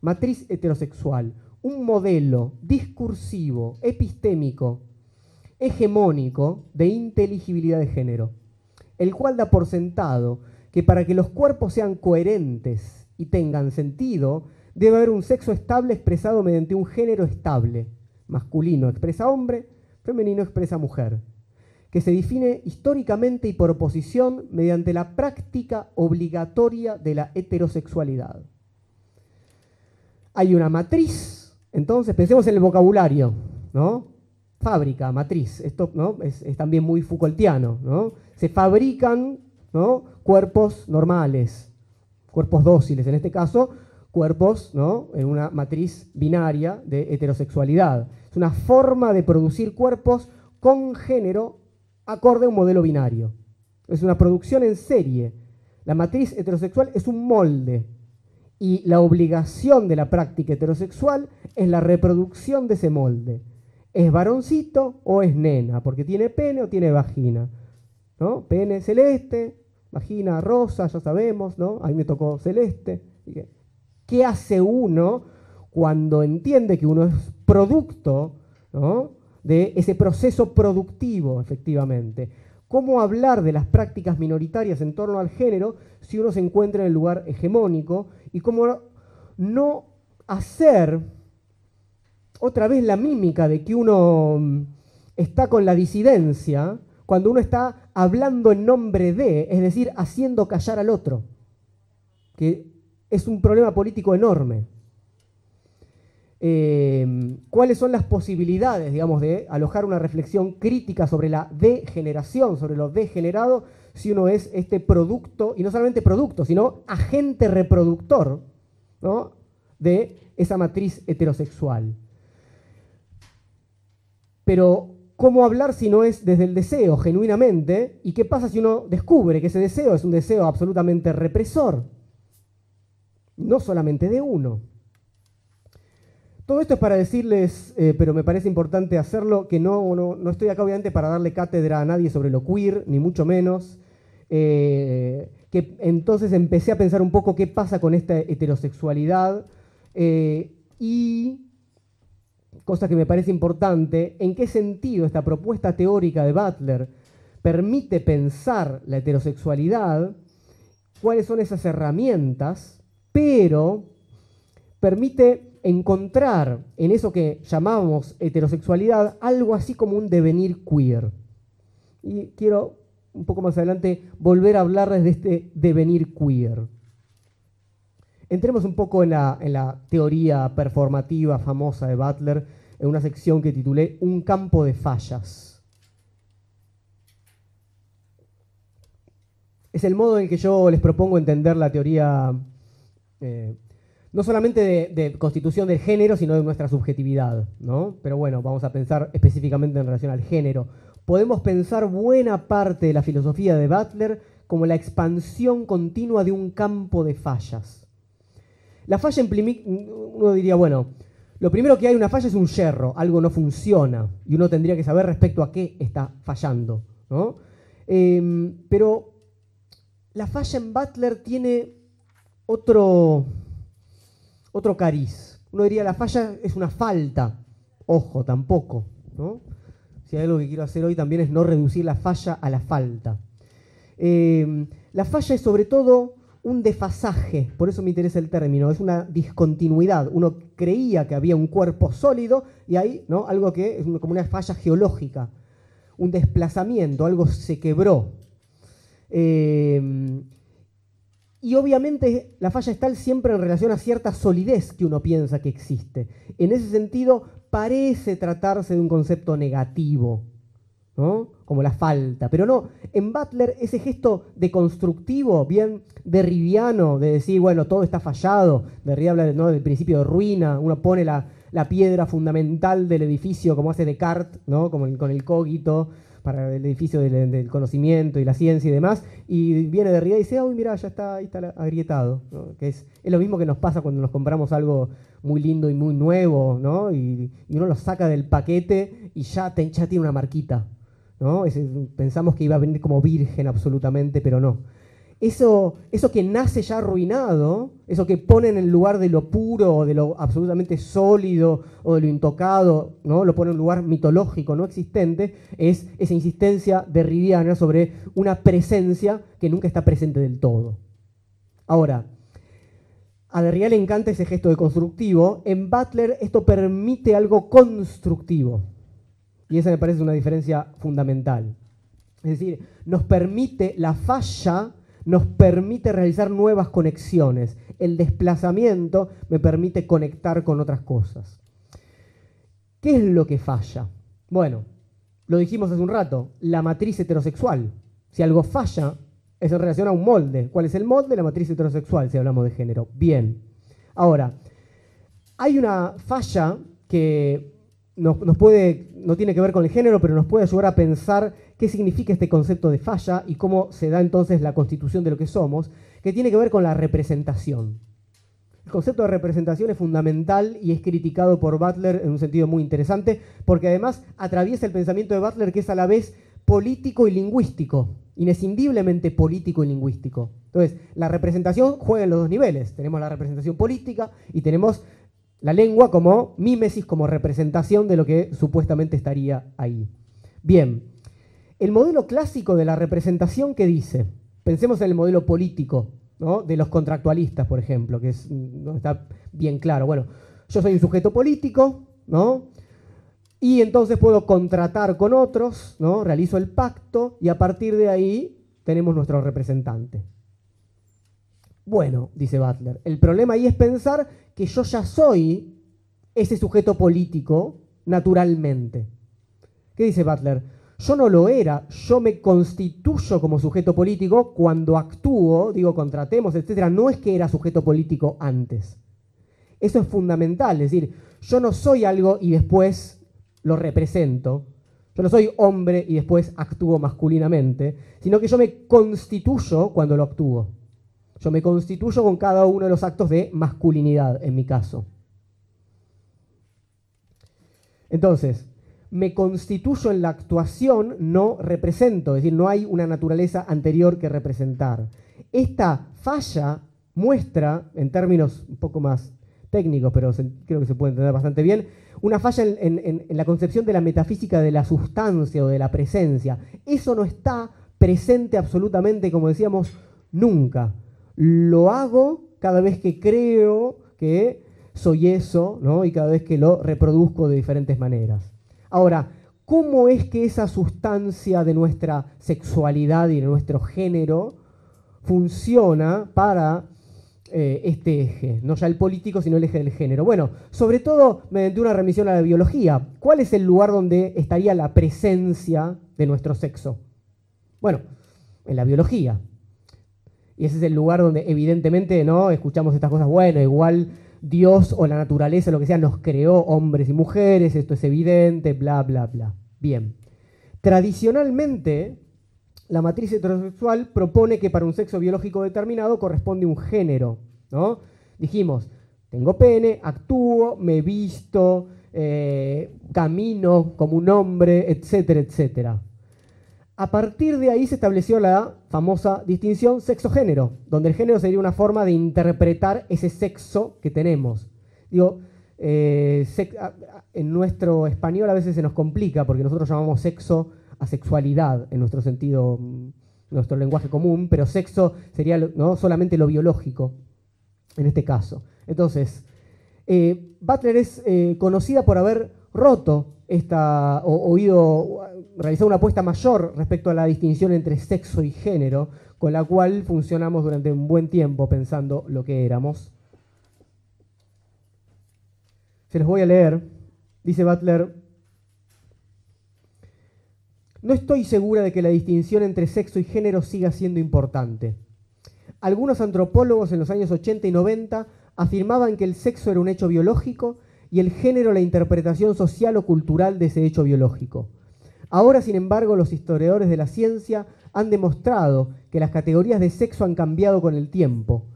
Matriz heterosexual, un modelo discursivo, epistémico, hegemónico de inteligibilidad de género, el cual da por sentado que para que los cuerpos sean coherentes y tengan sentido, debe haber un sexo estable expresado mediante un género estable. Masculino expresa hombre, femenino expresa mujer, que se define históricamente y por oposición mediante la práctica obligatoria de la heterosexualidad. Hay una matriz, entonces pensemos en el vocabulario, ¿no? Fábrica, matriz, esto ¿no? es, también muy Foucaultiano, ¿no? Se fabrican ¿no? cuerpos normales, cuerpos dóciles en este caso, cuerpos ¿no? en una matriz binaria de heterosexualidad. Es una forma de producir cuerpos con género acorde a un modelo binario. Es una producción en serie. La matriz heterosexual es un molde y la obligación de la práctica heterosexual es la reproducción de ese molde. ¿Es varoncito o es nena? Porque tiene pene o tiene vagina. ¿no? Pene celeste, vagina rosa, ya sabemos, ¿no? A mí me tocó celeste. ¿Qué hace uno cuando entiende que uno es producto de ese proceso productivo, efectivamente. ¿Cómo hablar de las prácticas minoritarias en torno al género si uno se encuentra en el lugar hegemónico? Y cómo no hacer otra vez la mímica de que uno mm, está con la disidencia cuando uno está hablando en nombre de, es decir, haciendo callar al otro, que es un problema político enorme. Em, ¿Cuáles son las posibilidades, digamos, de alojar una reflexión crítica sobre la degeneración, sobre lo degenerado, si uno es este producto, y no solamente producto, sino agente reproductor de esa matriz heterosexual? Pero, ¿cómo hablar si no es desde el deseo, genuinamente? ¿Y qué pasa si uno descubre que ese deseo es un deseo absolutamente represor? No solamente de uno. Todo esto es para decirles, eh, pero me parece importante hacerlo, que no, no, estoy acá obviamente para darle cátedra a nadie sobre lo queer, ni mucho menos. Eh, que entonces empecé a pensar un poco qué pasa con esta heterosexualidad eh, y cosa que me parece importante, en qué sentido esta propuesta teórica de Butler permite pensar la heterosexualidad, cuáles son esas herramientas, pero permite encontrar en eso que llamamos heterosexualidad algo así como un devenir queer. Y quiero un poco más adelante volver a hablarles de este devenir queer. Entremos un poco en la, teoría performativa famosa de Butler, en una sección que titulé Un campo de fallas. Es el modo en el que yo les propongo entender la teoría, eh, no solamente de, constitución del género, sino de nuestra subjetividad. ¿no? Pero bueno, vamos a pensar específicamente en relación al género. Podemos pensar buena parte de la filosofía de Butler como la expansión continua de un campo de fallas. La falla implica, uno diría, bueno, lo primero que hay una falla es un yerro, algo no funciona y uno tendría que saber respecto a qué está fallando. ¿no? Em, pero la falla en Butler tiene otro, otro cariz. Uno diría, la falla es una falta. Ojo, tampoco. Si hay algo que quiero hacer hoy también es no reducir la falla a la falta. Em, la falla es sobre todo un desfasaje, por eso me interesa el término, es una discontinuidad. Uno creía que había un cuerpo sólido y hay ¿no? algo que es como una falla geológica, un desplazamiento, algo se quebró. Eh, y obviamente la falla está siempre en relación a cierta solidez que uno piensa que existe. En ese sentido, parece tratarse de un concepto negativo, como la falta. Pero no, en Butler ese gesto deconstructivo, bien derridiano, de decir, bueno, todo está fallado, Derrida habla del principio de ruina, uno pone la, piedra fundamental del edificio, como hace Descartes, ¿no? como con el cogito, para el edificio del, conocimiento y la ciencia y demás, y viene Derrida y dice, uy, mira, ya está, ahí está agrietado, que es, es, lo mismo que nos pasa cuando nos compramos algo muy lindo y muy nuevo, ¿no? y, uno lo saca del paquete y ya, ya tiene una marquita, pensamos que iba a venir como virgen absolutamente, pero no. Eso, eso que nace ya arruinado, eso que pone en el lugar de lo puro, de lo absolutamente sólido o de lo intocado, ¿no? lo pone en un lugar mitológico, no existente, es esa insistencia derridiana sobre una presencia que nunca está presente del todo. Ahora, a Derrida le encanta ese gesto de constructivo, en Butler esto permite algo constructivo. Y esa me parece una diferencia fundamental. Es decir, nos permite, la falla nos permite realizar nuevas conexiones. El desplazamiento me permite conectar con otras cosas. ¿Qué es lo que falla? Bueno, lo dijimos hace un rato, la matriz heterosexual. Si algo falla, es en relación a un molde. ¿Cuál es el molde? La matriz heterosexual, si hablamos de género. Bien. Ahora, hay una falla que no tiene que ver con el género, pero nos puede ayudar a pensar qué significa este concepto de falla y cómo se da entonces la constitución de lo que somos, que tiene que ver con la representación. El concepto de representación es fundamental y es criticado por Butler en un sentido muy interesante, porque además atraviesa el pensamiento de Butler que es a la vez político y lingüístico, inescindiblemente político y lingüístico. Entonces, la representación juega en los dos niveles. Tenemos la representación política y tenemos La lengua como mímesis, como representación de lo que supuestamente estaría ahí. Bien, el modelo clásico de la representación que dice, pensemos en el modelo político de los contractualistas, por ejemplo, que no está bien claro. Bueno, yo soy un sujeto político, ¿no? Y entonces puedo contratar con otros, ¿no? Realizo el pacto y a partir de ahí tenemos nuestro representante. Bueno, dice Butler, el problema ahí es pensar que yo ya soy ese sujeto político naturalmente. ¿Qué dice Butler? Yo no lo era, yo me constituyo como sujeto político cuando actúo, digo, contratemos, etcétera. No es que era sujeto político antes. Eso es fundamental, es decir, yo no soy algo y después lo represento. Yo no soy hombre y después actúo masculinamente, sino que yo me constituyo cuando lo actúo. Yo me constituyo con cada uno de los actos de masculinidad, en mi caso. Entonces, me constituyo en la actuación, no represento, es decir, no hay una naturaleza anterior que representar. Esta falla muestra, en términos un poco más técnicos, pero creo que se puede entender bastante bien, una falla en, la concepción de la metafísica de la sustancia o de la presencia. Eso no está presente absolutamente, como decíamos, nunca. Lo hago cada vez que creo que soy eso, ¿no? y cada vez que lo reproduzco de diferentes maneras. Ahora, ¿cómo es que esa sustancia de nuestra sexualidad y de nuestro género funciona para eh, este eje? No ya el político, sino el eje del género. Bueno, sobre todo mediante una remisión a la biología. ¿Cuál es el lugar donde estaría la presencia de nuestro sexo? Bueno, en la biología. Y ese es el lugar donde evidentemente no escuchamos estas cosas, bueno, igual Dios o la naturaleza, lo que sea, nos creó hombres y mujeres, esto es evidente, bla, bla, bla. Bien. Tradicionalmente, la matriz heterosexual propone que para un sexo biológico determinado corresponde un género, ¿no? Dijimos, tengo pene, actúo, me visto, eh, camino como un hombre, etcétera, etcétera. A partir de ahí se estableció la famosa distinción sexo-género, donde el género sería una forma de interpretar ese sexo que tenemos. Digo, eh, en nuestro español a veces se nos complica porque nosotros llamamos sexo a sexualidad en nuestro sentido, mm, nuestro lenguaje común, pero sexo sería ¿no? solamente lo biológico en este caso. Entonces, eh, Butler es eh, conocida por haber roto esta, oído, realizado una apuesta mayor respecto a la distinción entre sexo y género, con la cual funcionamos durante un buen tiempo pensando lo que éramos. Se los voy a leer. Dice Butler, no estoy segura de que la distinción entre sexo y género siga siendo importante. Algunos antropólogos en los años 80 y 90 afirmaban que el sexo era un hecho biológico y el género la interpretación social o cultural de ese hecho biológico. Ahora, sin embargo, los historiadores de la ciencia han demostrado que las categorías de sexo han cambiado con el tiempo,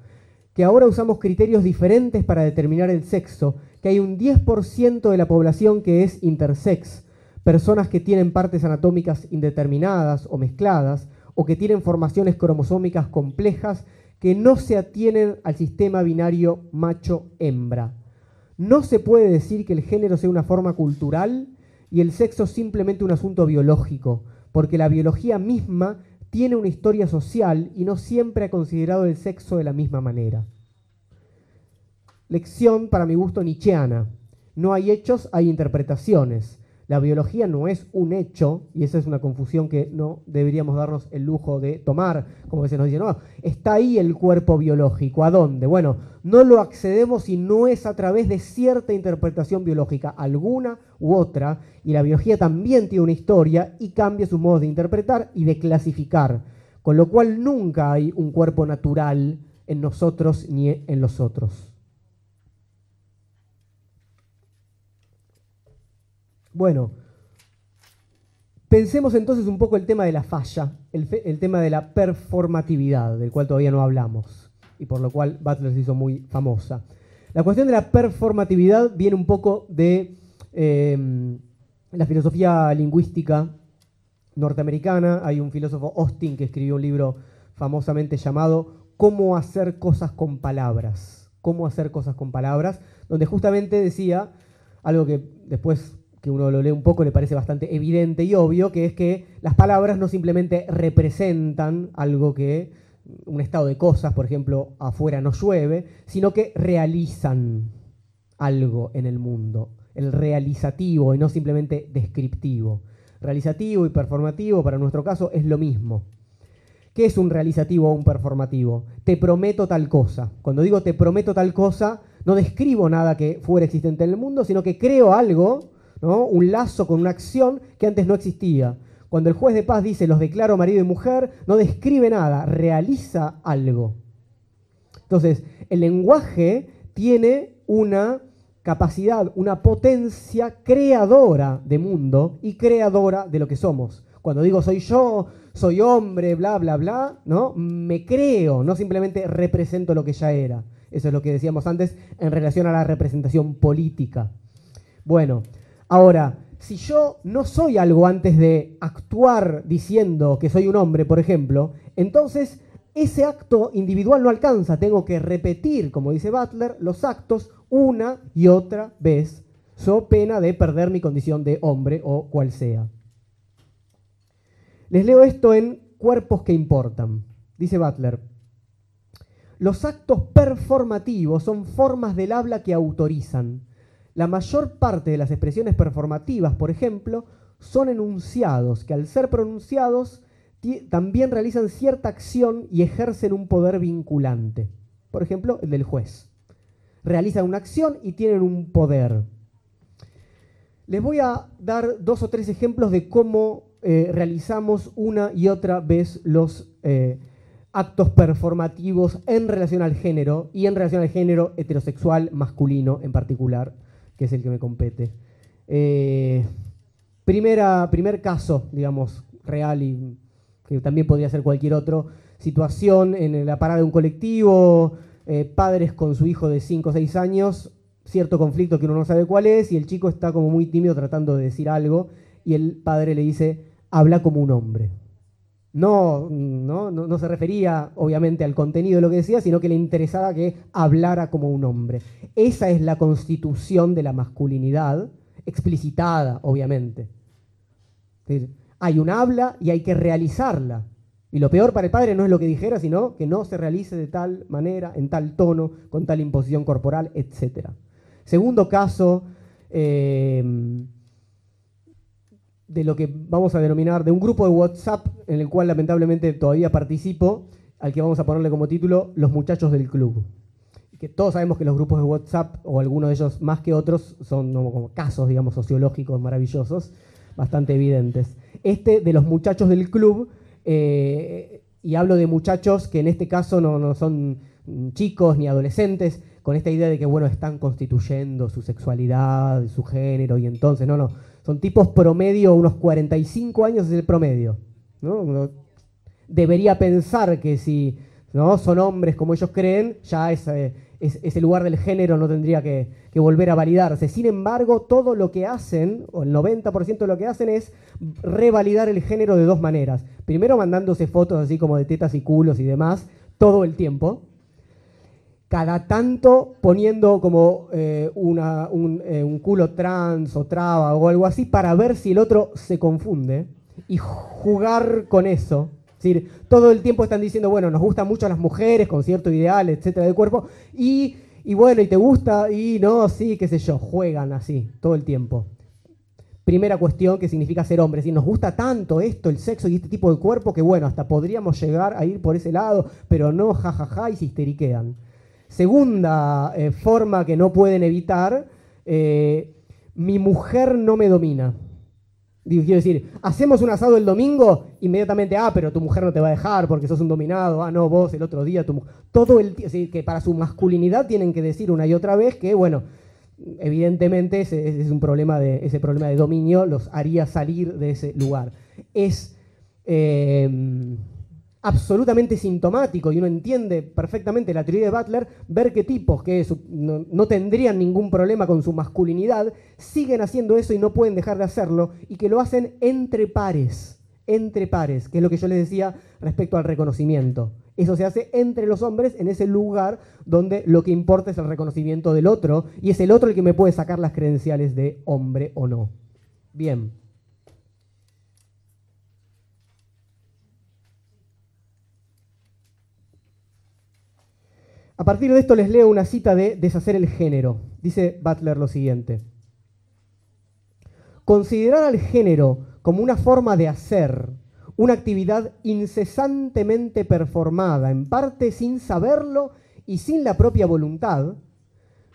que ahora usamos criterios diferentes para determinar el sexo, que hay un 10% de la población que es intersex, personas que tienen partes anatómicas indeterminadas o mezcladas, o que tienen formaciones cromosómicas complejas que no se atienen al sistema binario macho-hembra. No se puede decir que el género sea una forma cultural y el sexo simplemente un asunto biológico, porque la biología misma tiene una historia social y no siempre ha considerado el sexo de la misma manera. Lección, para mi gusto, nietzscheana. No hay hechos, hay interpretaciones. La biología no es un hecho, y esa es una confusión que no deberíamos darnos el lujo de tomar, como se nos dice, no, está ahí el cuerpo biológico, ¿a dónde? Bueno, no lo accedemos si no es a través de cierta interpretación biológica, alguna u otra, y la biología también tiene una historia y cambia su modo de interpretar y de clasificar, con lo cual nunca hay un cuerpo natural en nosotros ni en los otros. Bueno, pensemos entonces un poco el tema de la falla, el, tema de la performatividad, del cual todavía no hablamos y por lo cual Butler se hizo muy famosa. La cuestión de la performatividad viene un poco de em, la filosofía lingüística norteamericana. Hay un filósofo, Austin, que escribió un libro famosamente llamado Cómo hacer cosas con palabras. cómo hacer cosas con palabras, donde justamente decía algo que después que uno lo lee un poco le parece bastante evidente y obvio, que es que las palabras no simplemente representan algo que, un estado de cosas, por ejemplo, afuera no llueve, sino que realizan algo en el mundo, el realizativo y no simplemente descriptivo. Realizativo y performativo, para nuestro caso, es lo mismo. ¿Qué es un realizativo o un performativo? Te prometo tal cosa. Cuando digo te prometo tal cosa, no describo nada que fuera existente en el mundo, sino que creo algo un lazo con una acción que antes no existía. Cuando el juez de paz dice los declaro marido y mujer, no describe nada, realiza algo. Entonces, el lenguaje tiene una capacidad, una potencia creadora de mundo y creadora de lo que somos. Cuando digo soy yo, soy hombre, bla, bla, bla, ¿no? Me creo, no simplemente represento lo que ya era. Eso es lo que decíamos antes en relación a la representación política. Bueno, Ahora, si yo no soy algo antes de actuar diciendo que soy un hombre, por ejemplo, entonces ese acto individual no alcanza. Tengo que repetir, como dice Butler, los actos una y otra vez, so pena de perder mi condición de hombre o cual sea. Les leo esto en Cuerpos que importan. Dice Butler, los actos performativos son formas del habla que autorizan la mayor parte de las expresiones performativas, por ejemplo, son enunciados que al ser pronunciados también realizan cierta acción y ejercen un poder vinculante. Por ejemplo, el del juez. Realizan una acción y tienen un poder. Les voy a dar dos o tres ejemplos de cómo eh, realizamos una y otra vez los eh, actos performativos en relación al género y en relación al género heterosexual masculino en particular es el que me compete. Eh, primera, primer caso, digamos, real y que también podría ser cualquier otro, situación en la parada de un colectivo, eh, padres con su hijo de 5 o 6 años, cierto conflicto que uno no sabe cuál es, y el chico está como muy tímido tratando de decir algo, y el padre le dice, habla como un hombre. No, no, no, se refería obviamente al contenido de lo que decía, sino que le interesaba que hablara como un hombre. Esa es la constitución de la masculinidad, explicitada, obviamente. hay un habla y hay que realizarla. Y lo peor para el padre no es lo que dijera, sino que no se realice de tal manera, en tal tono, con tal imposición corporal, etc. Segundo caso, eh, de lo que vamos a denominar, de un grupo de WhatsApp en el cual lamentablemente todavía participo, al que vamos a ponerle como título Los muchachos del club. Que todos sabemos que los grupos de WhatsApp, o algunos de ellos más que otros, son como casos, digamos, sociológicos maravillosos, bastante evidentes. Este de los muchachos del club, eh, y hablo de muchachos que en este caso no, no son chicos ni adolescentes, con esta idea de que, bueno, están constituyendo su sexualidad, su género, y entonces, no, no, son tipos promedio, unos 45 años es el promedio. ¿no? debería pensar que si ¿no? son hombres como ellos creen, ya ese, ese lugar del género no tendría que, que, volver a validarse. Sin embargo, todo lo que hacen, o el 90% de lo que hacen es revalidar el género de dos maneras. Primero mandándose fotos así como de tetas y culos y demás, todo el tiempo cada tanto poniendo como eh, eh, un, culo trans o traba o algo así para ver si el otro se confunde y jugar con eso. Es decir, todo el tiempo están diciendo, bueno, nos gustan mucho las mujeres con cierto ideal, etcétera, de cuerpo, y, bueno, y te gusta, y no, sí, qué sé yo, juegan así todo el tiempo. Primera cuestión que significa ser hombre, si nos gusta tanto esto, el sexo y este tipo de cuerpo, que bueno, hasta podríamos llegar a ir por ese lado, pero no, jajaja, y se histeriquean. Segunda eh, forma que no pueden evitar, eh, mi mujer no me domina. quiero decir, hacemos un asado el domingo, inmediatamente, ah, pero tu mujer no te va a dejar porque sos un dominado, ah, no, vos el otro día, tu Todo el que para su masculinidad tienen que decir una y otra vez que, bueno, evidentemente ese, es un problema de, ese problema de dominio los haría salir de ese lugar. Es. Eh, absolutamente sintomático y uno entiende perfectamente la teoría de Butler, ver que tipos que no, tendrían ningún problema con su masculinidad siguen haciendo eso y no pueden dejar de hacerlo y que lo hacen entre pares, entre pares, que es lo que yo les decía respecto al reconocimiento. Eso se hace entre los hombres en ese lugar donde lo que importa es el reconocimiento del otro y es el otro el que me puede sacar las credenciales de hombre o no. Bien. A partir de esto les leo una cita de Deshacer el género. Dice Butler lo siguiente. Considerar al género como una forma de hacer, una actividad incesantemente performada, en parte sin saberlo y sin la propia voluntad,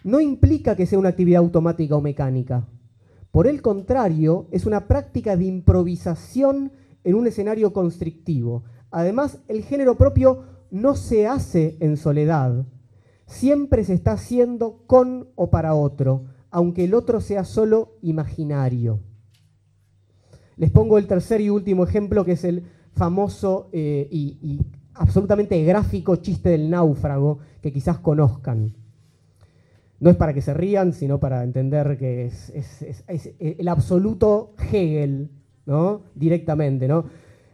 no implica que sea una actividad automática o mecánica. Por el contrario, es una práctica de improvisación en un escenario constrictivo. Además, el género propio no se hace en soledad, siempre se está haciendo con o para otro, aunque el otro sea solo imaginario. Les pongo el tercer y último ejemplo, que es el famoso eh, y, absolutamente gráfico chiste del náufrago, que quizás conozcan. No es para que se rían, sino para entender que es, el absoluto Hegel, ¿no? Directamente, ¿no?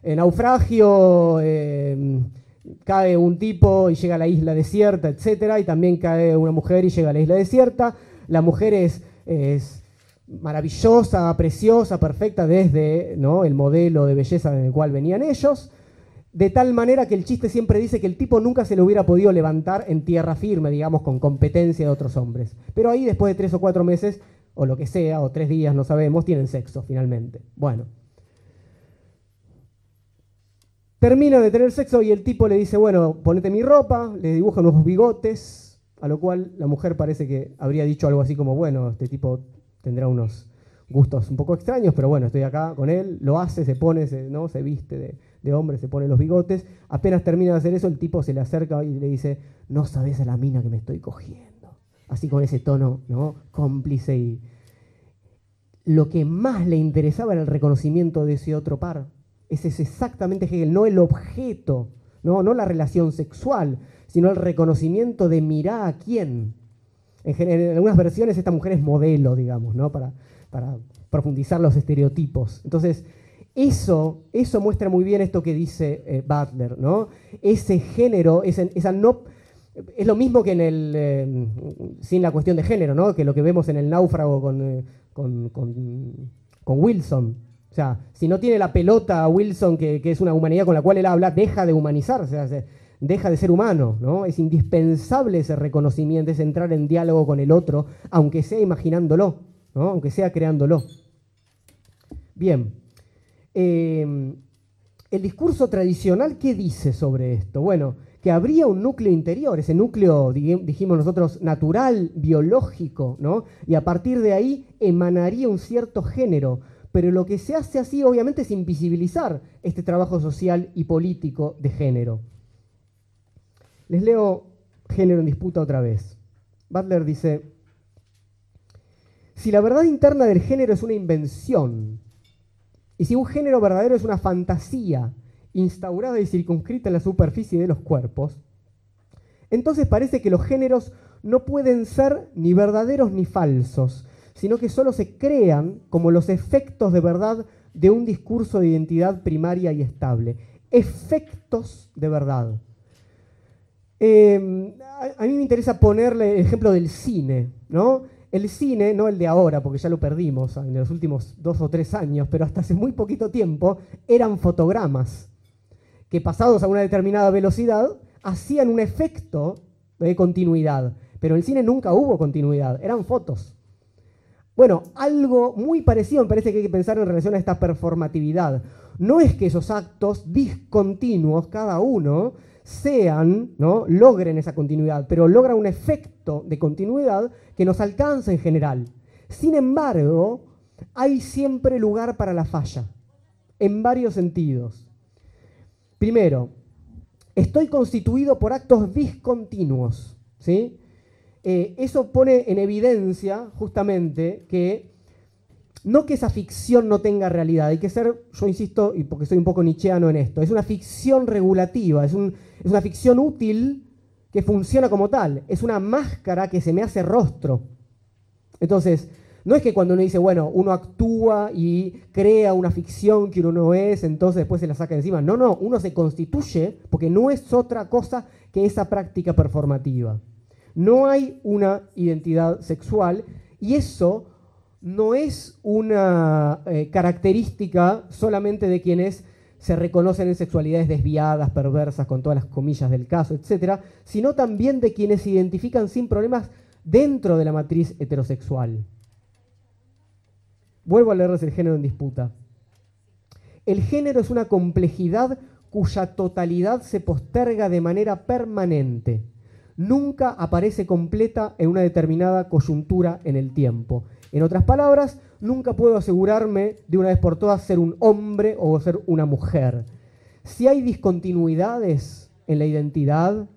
El naufragio, eh, cae un tipo y llega a la isla desierta, etc. Y también cae una mujer y llega a la isla desierta. La mujer es, maravillosa, preciosa, perfecta desde ¿no? el modelo de belleza en el cual venían ellos. De tal manera que el chiste siempre dice que el tipo nunca se le hubiera podido levantar en tierra firme, digamos, con competencia de otros hombres. Pero ahí después de tres o cuatro meses, o lo que sea, o tres días, no sabemos, tienen sexo finalmente. Bueno. Termina de tener sexo y el tipo le dice, bueno, ponete mi ropa, le dibuja unos bigotes, a lo cual la mujer parece que habría dicho algo así como, bueno, este tipo tendrá unos gustos un poco extraños, pero bueno, estoy acá con él, lo hace, se pone, se, ¿no? se viste de, hombre, se pone los bigotes. Apenas termina de hacer eso, el tipo se le acerca y le dice, no sabes a la mina que me estoy cogiendo. Así con ese tono ¿no? cómplice y... Lo que más le interesaba era el reconocimiento de ese otro par. Ese es exactamente Hegel, no el objeto, no, no la relación sexual, sino el reconocimiento de mirar a quién. En, algunas versiones esta mujer es modelo, digamos, ¿no? para, para profundizar los estereotipos. Entonces, eso, eso muestra muy bien esto que dice eh, Butler, ¿no? Ese género, no, es lo mismo que en el, eh, sin la cuestión de género, ¿no? Que lo que vemos en el náufrago con, eh, con, con Wilson. O sea, si no tiene la pelota Wilson, que, es una humanidad con la cual él habla, deja de humanizarse, deja de ser humano, ¿no? Es indispensable ese reconocimiento, es entrar en diálogo con el otro, aunque sea imaginándolo, ¿no? Aunque sea creándolo. Bien. Eh, el discurso tradicional, ¿qué dice sobre esto? Bueno, que habría un núcleo interior, ese núcleo, dijimos nosotros, natural, biológico, ¿no? Y a partir de ahí emanaría un cierto género, pero lo que se hace así obviamente es invisibilizar este trabajo social y político de género. Les leo género en disputa otra vez. Butler dice, si la verdad interna del género es una invención, y si un género verdadero es una fantasía instaurada y circunscrita en la superficie de los cuerpos, entonces parece que los géneros no pueden ser ni verdaderos ni falsos, sino que solo se crean como los efectos de verdad de un discurso de identidad primaria y estable. Efectos de verdad. Em, a, mí me interesa ponerle el ejemplo del cine, ¿no? El cine, no el de ahora, porque ya lo perdimos en los últimos dos o tres años, pero hasta hace muy poquito tiempo eran fotogramas que pasados a una determinada velocidad hacían un efecto de continuidad. Pero en el cine nunca hubo continuidad, eran fotos. Bueno, algo muy parecido me parece que hay que pensar en relación a esta performatividad. No es que esos actos discontinuos, cada uno, sean, ¿no? logren esa continuidad, pero logra un efecto de continuidad que nos alcanza en general. Sin embargo, hay siempre lugar para la falla, en varios sentidos. Primero, estoy constituido por actos discontinuos. ¿sí? Eh, eso pone en evidencia justamente que no que esa ficción no tenga realidad, hay que ser, yo insisto, y porque soy un poco nicheano en esto, es una ficción regulativa, es, es una ficción útil que funciona como tal, es una máscara que se me hace rostro. Entonces, No es que cuando uno dice, bueno, uno actúa y crea una ficción que uno no es, entonces después se la saca encima. No, no, uno se constituye porque no es otra cosa que esa práctica performativa. No hay una identidad sexual y eso no es una eh, característica solamente de quienes se reconocen en sexualidades desviadas, perversas, con todas las comillas del caso, etc., sino también de quienes se identifican sin problemas dentro de la matriz heterosexual. Vuelvo a leerles el género en disputa. El género es una complejidad cuya totalidad se posterga de manera permanente. Nunca aparece completa en una determinada coyuntura en el tiempo. En otras palabras, nunca puedo asegurarme de una vez por todas ser un hombre o ser una mujer. Si hay discontinuidades en la identidad,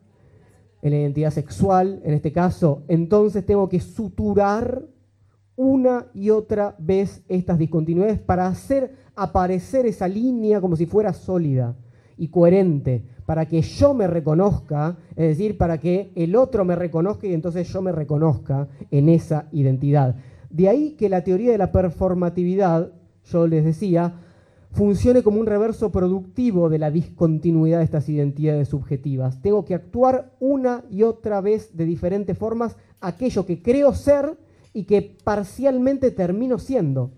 en la identidad sexual, en este caso, entonces tengo que suturar una y otra vez estas discontinuidades para hacer aparecer esa línea como si fuera sólida y coherente, para que yo me reconozca, es decir, para que el otro me reconozca y entonces yo me reconozca en esa identidad. De ahí que la teoría de la performatividad, yo les decía, funcione como un reverso productivo de la discontinuidad de estas identidades subjetivas. Tengo que actuar una y otra vez de diferentes formas aquello que creo ser y que parcialmente termino siendo.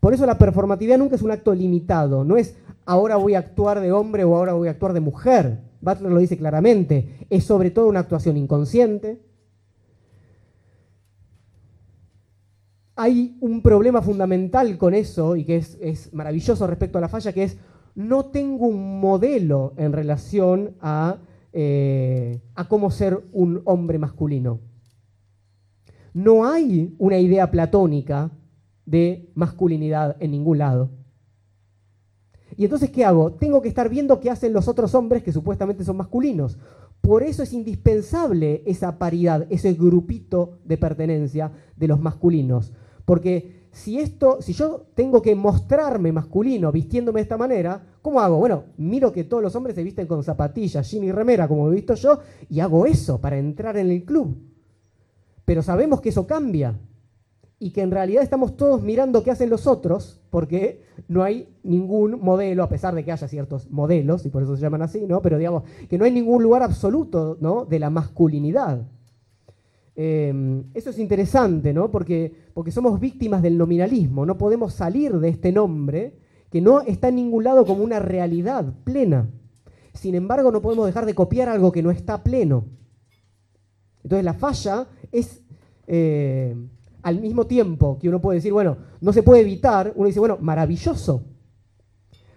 Por eso la performatividad nunca es un acto limitado, no es ahora voy a actuar de hombre o ahora voy a actuar de mujer. Butler lo dice claramente, es sobre todo una actuación inconsciente. Hay un problema fundamental con eso y que es, maravilloso respecto a la falla, que es no tengo un modelo en relación eh, a cómo ser un hombre masculino no hay una idea platónica de masculinidad en ningún lado. Y entonces, ¿qué hago? Tengo que estar viendo qué hacen los otros hombres que supuestamente son masculinos. Por eso es indispensable esa paridad, ese grupito de pertenencia de los masculinos. Porque si esto, si yo tengo que mostrarme masculino vistiéndome de esta manera, ¿cómo hago? Bueno, miro que todos los hombres se visten con zapatillas, jean y remera, como he visto yo, y hago eso para entrar en el club. Pero sabemos que eso cambia y que en realidad estamos todos mirando qué hacen los otros, porque no hay ningún modelo, a pesar de que haya ciertos modelos, y por eso se llaman así, ¿no? Pero digamos que no hay ningún lugar absoluto ¿no? de la masculinidad. Em, eso es interesante, ¿no? Porque, porque somos víctimas del nominalismo, no podemos salir de este nombre que no está en ningún lado como una realidad plena. Sin embargo, no podemos dejar de copiar algo que no está pleno. Entonces la falla es eh, al mismo tiempo que uno puede decir, bueno, no se puede evitar, uno dice, bueno, maravilloso,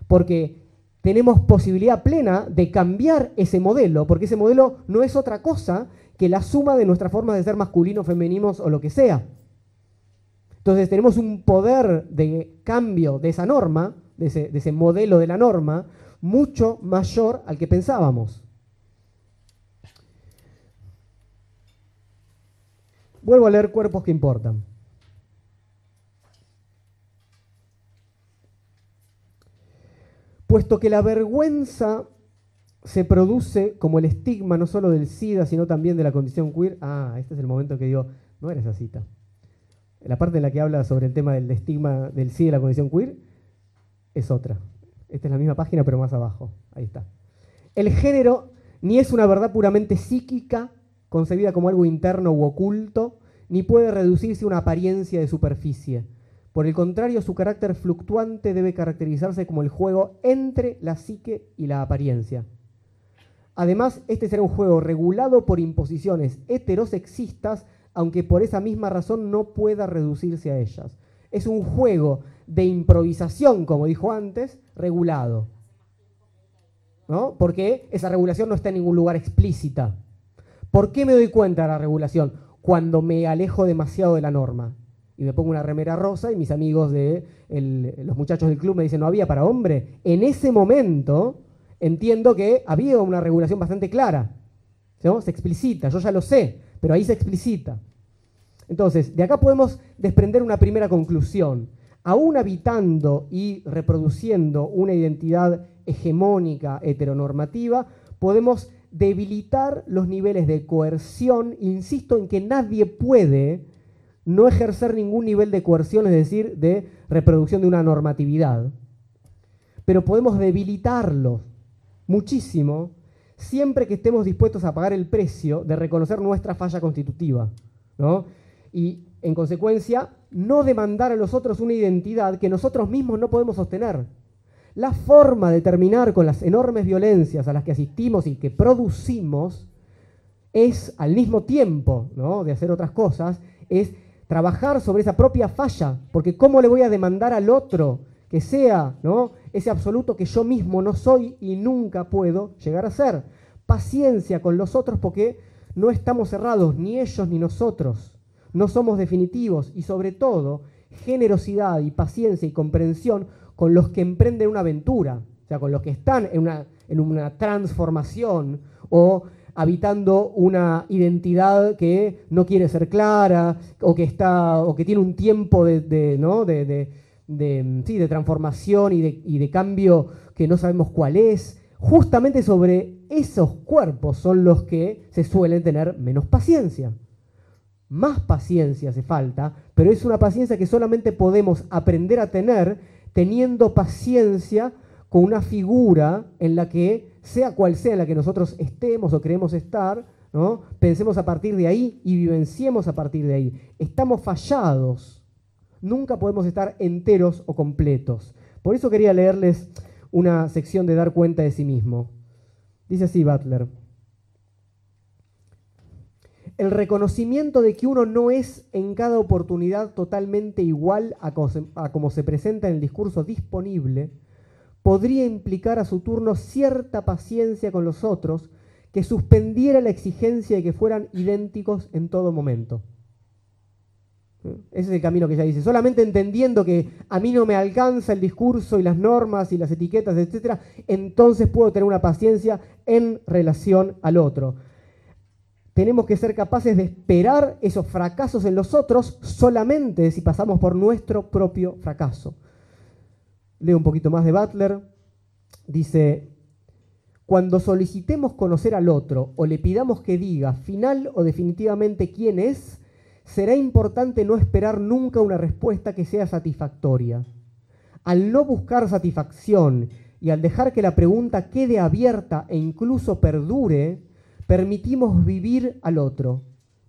porque tenemos posibilidad plena de cambiar ese modelo, porque ese modelo no es otra cosa que la suma de nuestras formas de ser masculinos, femeninos o lo que sea. Entonces tenemos un poder de cambio de esa norma, de ese, de ese modelo de la norma, mucho mayor al que pensábamos. Vuelvo a leer cuerpos que importan. Puesto que la vergüenza se produce como el estigma no solo del SIDA, sino también de la condición queer. Ah, este es el momento que digo, no era esa cita. La parte en la que habla sobre el tema del estigma del SIDA y la condición queer es otra. Esta es la misma página, pero más abajo. Ahí está. El género ni es una verdad puramente psíquica, concebida como algo interno u oculto, ni puede reducirse a una apariencia de superficie. Por el contrario, su carácter fluctuante debe caracterizarse como el juego entre la psique y la apariencia. Además, este será un juego regulado por imposiciones heterosexistas, aunque por esa misma razón no pueda reducirse a ellas. Es un juego de improvisación, como dijo antes, regulado. ¿no? Porque esa regulación no está en ningún lugar explícita. ¿Por qué me doy cuenta de la regulación? Cuando me alejo demasiado de la norma. Y me pongo una remera rosa y mis amigos de los muchachos del club me dicen, no había para hombre. En ese momento entiendo que había una regulación bastante clara. Se explicita, yo ya lo sé, pero ahí se explicita. Entonces, de acá podemos desprender una primera conclusión. Aún habitando y reproduciendo una identidad hegemónica heteronormativa, podemos debilitar los niveles de coerción, insisto en que nadie puede no ejercer ningún nivel de coerción, es decir, de reproducción de una normatividad. Pero podemos debilitarlos muchísimo siempre que estemos dispuestos a pagar el precio de reconocer nuestra falla constitutiva. Y en consecuencia, no demandar a los otros una identidad que nosotros mismos no podemos sostener. La forma de terminar con las enormes violencias a las que asistimos y que producimos es, al mismo tiempo de hacer otras cosas, es trabajar sobre esa propia falla, porque ¿cómo le voy a demandar al otro que sea ¿no? ese absoluto que yo mismo no soy y nunca puedo llegar a ser? Paciencia con los otros porque no estamos cerrados, ni ellos ni nosotros. No somos definitivos y sobre todo generosidad y paciencia y comprensión con los que emprenden una aventura, o sea, con los que están en una, en una transformación o habitando una identidad que no quiere ser clara o que, está, o que tiene un tiempo de, ¿no? de, sí, de transformación y, y de cambio que no sabemos cuál es. Justamente sobre esos cuerpos son los que se suelen tener menos paciencia. Más paciencia hace falta, pero es una paciencia que solamente podemos aprender a tener teniendo paciencia con una figura en la que, sea cual sea en la que nosotros estemos o queremos estar, ¿no? pensemos a partir de ahí y vivenciemos a partir de ahí. Estamos fallados, nunca podemos estar enteros o completos. Por eso quería leerles una sección de dar cuenta de sí mismo. Dice así Butler. El reconocimiento de que uno no es en cada oportunidad totalmente igual a como se presenta en el discurso disponible podría implicar a su turno cierta paciencia con los otros que suspendiera la exigencia de que fueran idénticos en todo momento. Ese es el camino que ella dice. Solamente entendiendo que a mí no me alcanza el discurso y las normas y las etiquetas, etc., entonces puedo tener una paciencia en relación al otro. Tenemos que ser capaces de esperar esos fracasos en los otros solamente si pasamos por nuestro propio fracaso. Leo un poquito más de Butler. Dice, cuando solicitemos conocer al otro o le pidamos que diga final o definitivamente quién es, será importante no esperar nunca una respuesta que sea satisfactoria. Al no buscar satisfacción y al dejar que la pregunta quede abierta e incluso perdure, permitimos vivir al otro,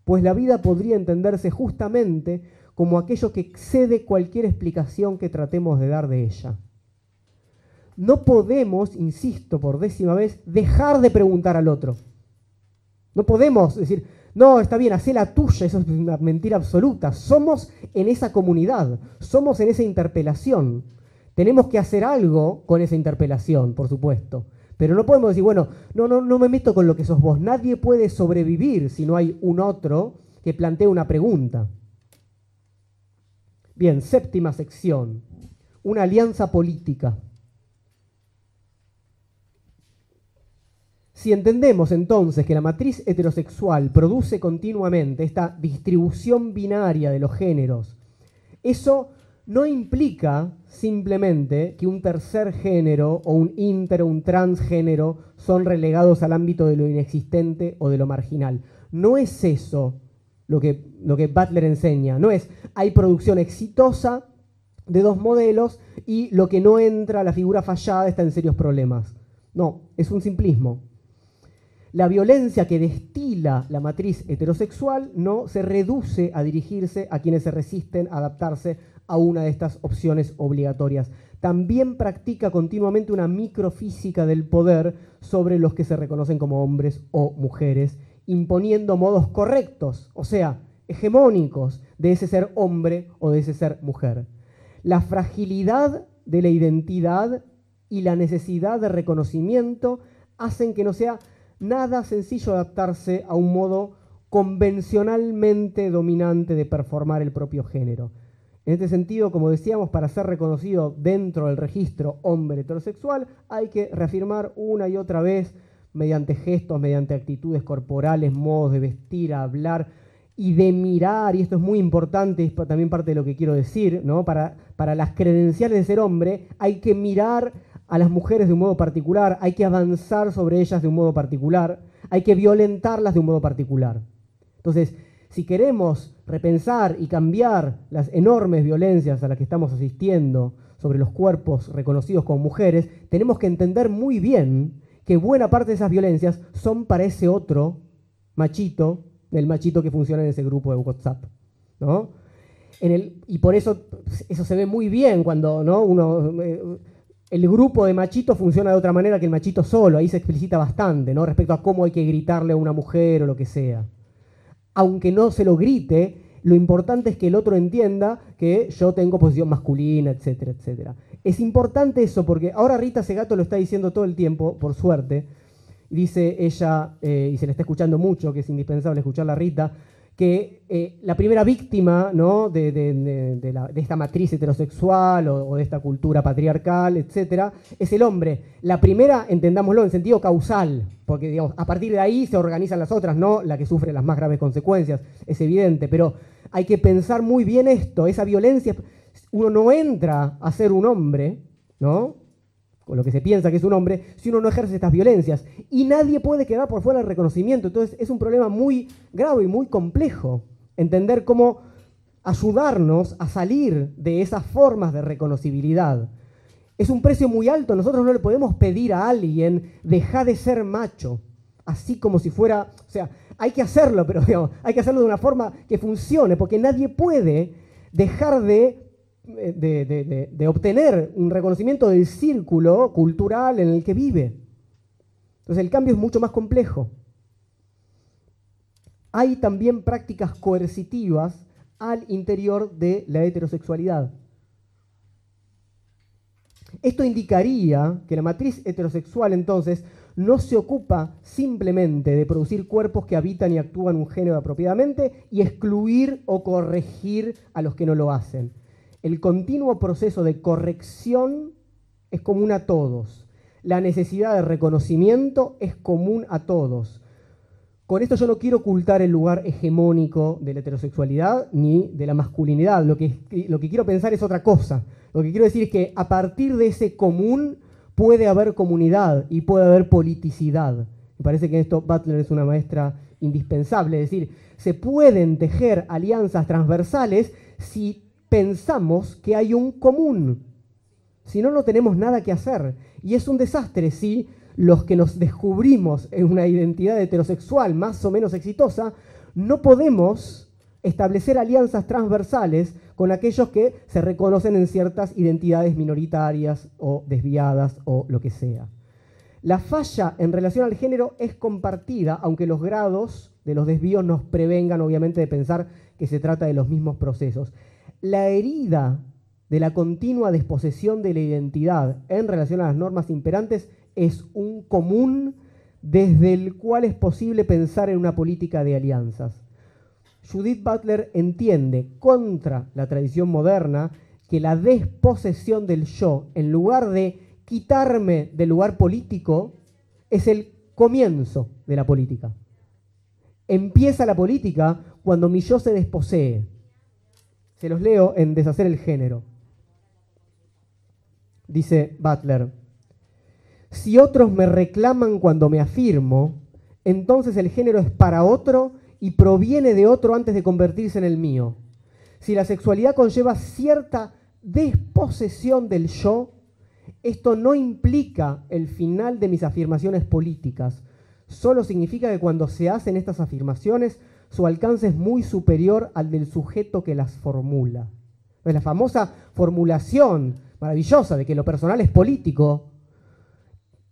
pues la vida podría entenderse justamente como aquello que excede cualquier explicación que tratemos de dar de ella. No podemos, insisto por décima vez, dejar de preguntar al otro. No podemos decir, no, está bien, hacé la tuya, eso es una mentira absoluta. Somos en esa comunidad, somos en esa interpelación. Tenemos que hacer algo con esa interpelación, por supuesto. Pero no podemos decir, bueno, no, no, no me meto con lo que sos vos. Nadie puede sobrevivir si no hay un otro que plantee una pregunta. Bien, séptima sección. Una alianza política. Si entendemos entonces que la matriz heterosexual produce continuamente esta distribución binaria de los géneros, eso no implica simplemente que un tercer género o un inter o un transgénero son relegados al ámbito de lo inexistente o de lo marginal. No es eso lo que, lo que Butler enseña. No es, hay producción exitosa de dos modelos y lo que no entra, la figura fallada, está en serios problemas. No, es un simplismo. La violencia que destila la matriz heterosexual no se reduce a dirigirse a quienes se resisten a adaptarse a una de estas opciones obligatorias. También practica continuamente una microfísica del poder sobre los que se reconocen como hombres o mujeres imponiendo modos correctos, o sea, hegemónicos de ese ser hombre o de ese ser mujer. La fragilidad de la identidad y la necesidad de reconocimiento hacen que no sea nada sencillo adaptarse a un modo convencionalmente dominante de performar el propio género. En este sentido, como decíamos, para ser reconocido dentro del registro hombre heterosexual, hay que reafirmar una y otra vez mediante gestos, mediante actitudes corporales, modos de vestir, hablar y de mirar, y esto es muy importante, es también parte de lo que quiero decir, ¿no? para, para las credenciales de ser hombre hay que mirar a las mujeres de un modo particular, hay que avanzar sobre ellas de un modo particular, hay que violentarlas de un modo particular. Entonces, si queremos repensar y cambiar las enormes violencias a las que estamos asistiendo sobre los cuerpos reconocidos como mujeres, tenemos que entender muy bien que buena parte de esas violencias son para ese otro machito, del machito que funciona en ese grupo de WhatsApp. ¿no? Y por eso eso se ve muy bien cuando ¿no? uno, eh, el grupo de machitos funciona de otra manera que el machito solo, ahí se explicita bastante ¿no? respecto a cómo hay que gritarle a una mujer o lo que sea. Aunque no se lo grite, lo importante es que el otro entienda que yo tengo posición masculina, etcétera, etcétera. Es importante eso porque ahora Rita Segato lo está diciendo todo el tiempo, por suerte. Dice ella, eh, y se le está escuchando mucho, que es indispensable escucharla a Rita, que eh, la primera víctima ¿no? de, esta matriz heterosexual o, de esta cultura patriarcal, etcétera, es el hombre. La primera, entendámoslo en sentido causal, porque digamos, a partir de ahí se organizan las otras, no la que sufre las más graves consecuencias, es evidente, pero hay que pensar muy bien esto, esa violencia, uno no entra a ser un hombre, ¿no? Con lo que se piensa que es un hombre, si uno no ejerce estas violencias. Y nadie puede quedar por fuera del reconocimiento. Entonces es un problema muy grave y muy complejo entender cómo ayudarnos a salir de esas formas de reconocibilidad. Es un precio muy alto. Nosotros no le podemos pedir a alguien dejar de ser macho, así como si fuera, o sea, hay que hacerlo, pero hay que hacerlo de una forma que funcione, porque nadie puede dejar de de, obtener un reconocimiento del círculo cultural en el que vive. Entonces el cambio es mucho más complejo. Hay también prácticas coercitivas al interior de la heterosexualidad. Esto indicaría que la matriz heterosexual entonces no se ocupa simplemente de producir cuerpos que habitan y actúan un género apropiadamente y excluir o corregir a los que no lo hacen, el continuo proceso de corrección es común a todos. La necesidad de reconocimiento es común a todos. Con esto yo no quiero ocultar el lugar hegemónico de la heterosexualidad ni de la masculinidad. Lo que, lo que quiero pensar es otra cosa. Lo que quiero decir es que a partir de ese común puede haber comunidad y puede haber politicidad. Me parece que en esto Butler es una maestra indispensable. Es decir, se pueden tejer alianzas transversales si pensamos que hay un común. Si no, no tenemos nada que hacer. Y es un desastre si los que nos descubrimos en una identidad heterosexual más o menos exitosa, no podemos establecer alianzas transversales con aquellos que se reconocen en ciertas identidades minoritarias o desviadas o lo que sea. La falla en relación al género es compartida, aunque los grados de los desvíos nos prevengan obviamente de pensar que se trata de los mismos procesos la herida de la continua desposesión de la identidad en relación a las normas imperantes es un común desde el cual es posible pensar en una política de alianzas. Judith Butler entiende contra la tradición moderna que la desposesión del yo, en lugar de quitarme del lugar político, es el comienzo de la política. Empieza la política cuando mi yo se desposee. Se los leo en Deshacer el género. Dice Butler, si otros me reclaman cuando me afirmo, entonces el género es para otro y proviene de otro antes de convertirse en el mío. Si la sexualidad conlleva cierta desposesión del yo, esto no implica el final de mis afirmaciones políticas, solo significa que cuando se hacen estas afirmaciones su alcance es muy superior al del sujeto que las formula. la famosa formulación maravillosa de que lo personal es político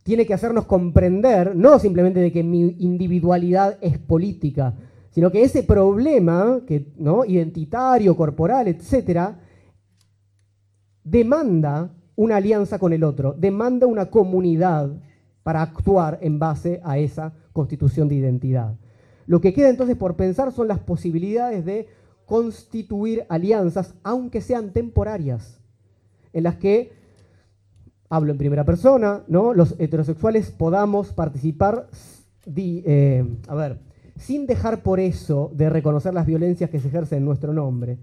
tiene que hacernos comprender, no simplemente de que mi individualidad es política, sino que ese problema que, ¿no? identitario, corporal, etcétera, demanda una alianza con el otro, demanda una comunidad para actuar en base a esa constitución de identidad. Lo que queda entonces por pensar son las posibilidades de constituir alianzas, aunque sean temporarias, en las que, hablo en primera persona, ¿no? los heterosexuales podamos participar, eh, a ver, sin dejar por eso de reconocer las violencias que se ejercen en nuestro nombre.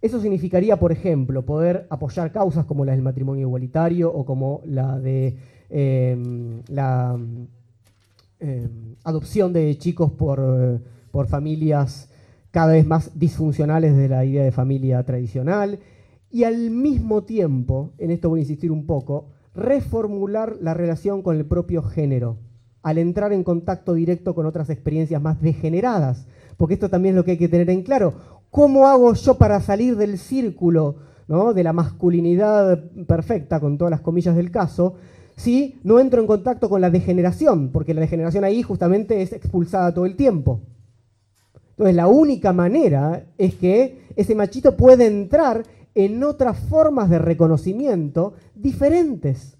Eso significaría, por ejemplo, poder apoyar causas como la del matrimonio igualitario o como la de eh, la eh, adopción de chicos por, eh, por familias cada vez más disfuncionales de la idea de familia tradicional, y al mismo tiempo, en esto voy a insistir un poco, reformular la relación con el propio género, al entrar en contacto directo con otras experiencias más degeneradas, porque esto también es lo que hay que tener en claro. ¿Cómo hago yo para salir del círculo de la masculinidad perfecta, con todas las comillas del caso, si no entro en contacto con la degeneración? Porque la degeneración ahí justamente es expulsada todo el tiempo. Entonces la única manera es que ese machito puede entrar en otras formas de reconocimiento diferentes.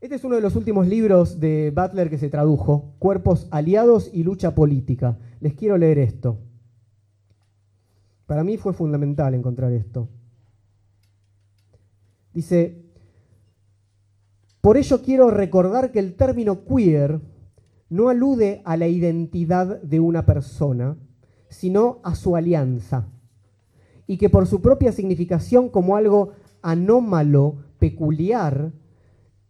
Este es uno de los últimos libros de Butler que se tradujo, Cuerpos Aliados y Lucha Política. Les quiero leer esto. Para mí fue fundamental encontrar esto. Dice, por ello quiero recordar que el término queer no alude a la identidad de una persona, sino a su alianza, y que por su propia significación como algo anómalo, peculiar,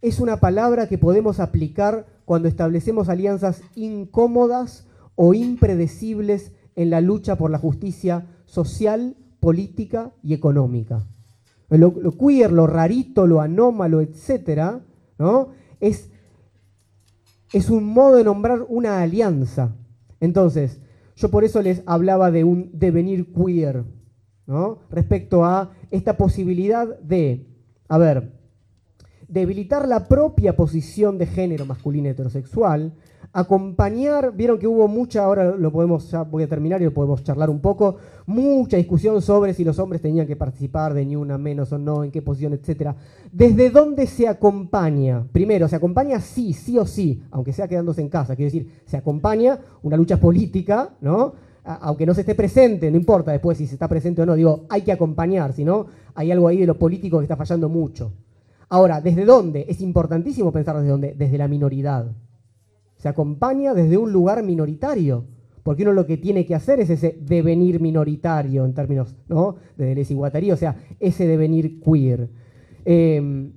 es una palabra que podemos aplicar cuando establecemos alianzas incómodas o impredecibles en la lucha por la justicia social, política y económica. Lo, queer, lo rarito, lo anómalo, etcétera, ¿no? es, es un modo de nombrar una alianza. Entonces, yo por eso les hablaba de un devenir queer, ¿no? Respecto a esta posibilidad de, a ver, debilitar la propia posición de género masculino heterosexual, acompañar, vieron que hubo mucha, ahora lo podemos, ya voy a terminar y lo podemos charlar un poco, mucha discusión sobre si los hombres tenían que participar de ni una menos o no, en qué posición, etcétera. ¿Desde dónde se acompaña? Primero, se acompaña sí, sí o sí, aunque sea quedándose en casa, quiero decir, se acompaña una lucha política, ¿no? aunque no se esté presente, no importa después si se está presente o no, digo, hay que acompañar, si no, hay algo ahí de lo político que está fallando mucho. Ahora, ¿desde dónde? Es importantísimo pensar desde dónde, desde la minoridad. Se acompaña desde un lugar minoritario, porque uno lo que tiene que hacer es ese devenir minoritario en términos ¿no? de desiguataría, o sea, ese devenir queer. Em,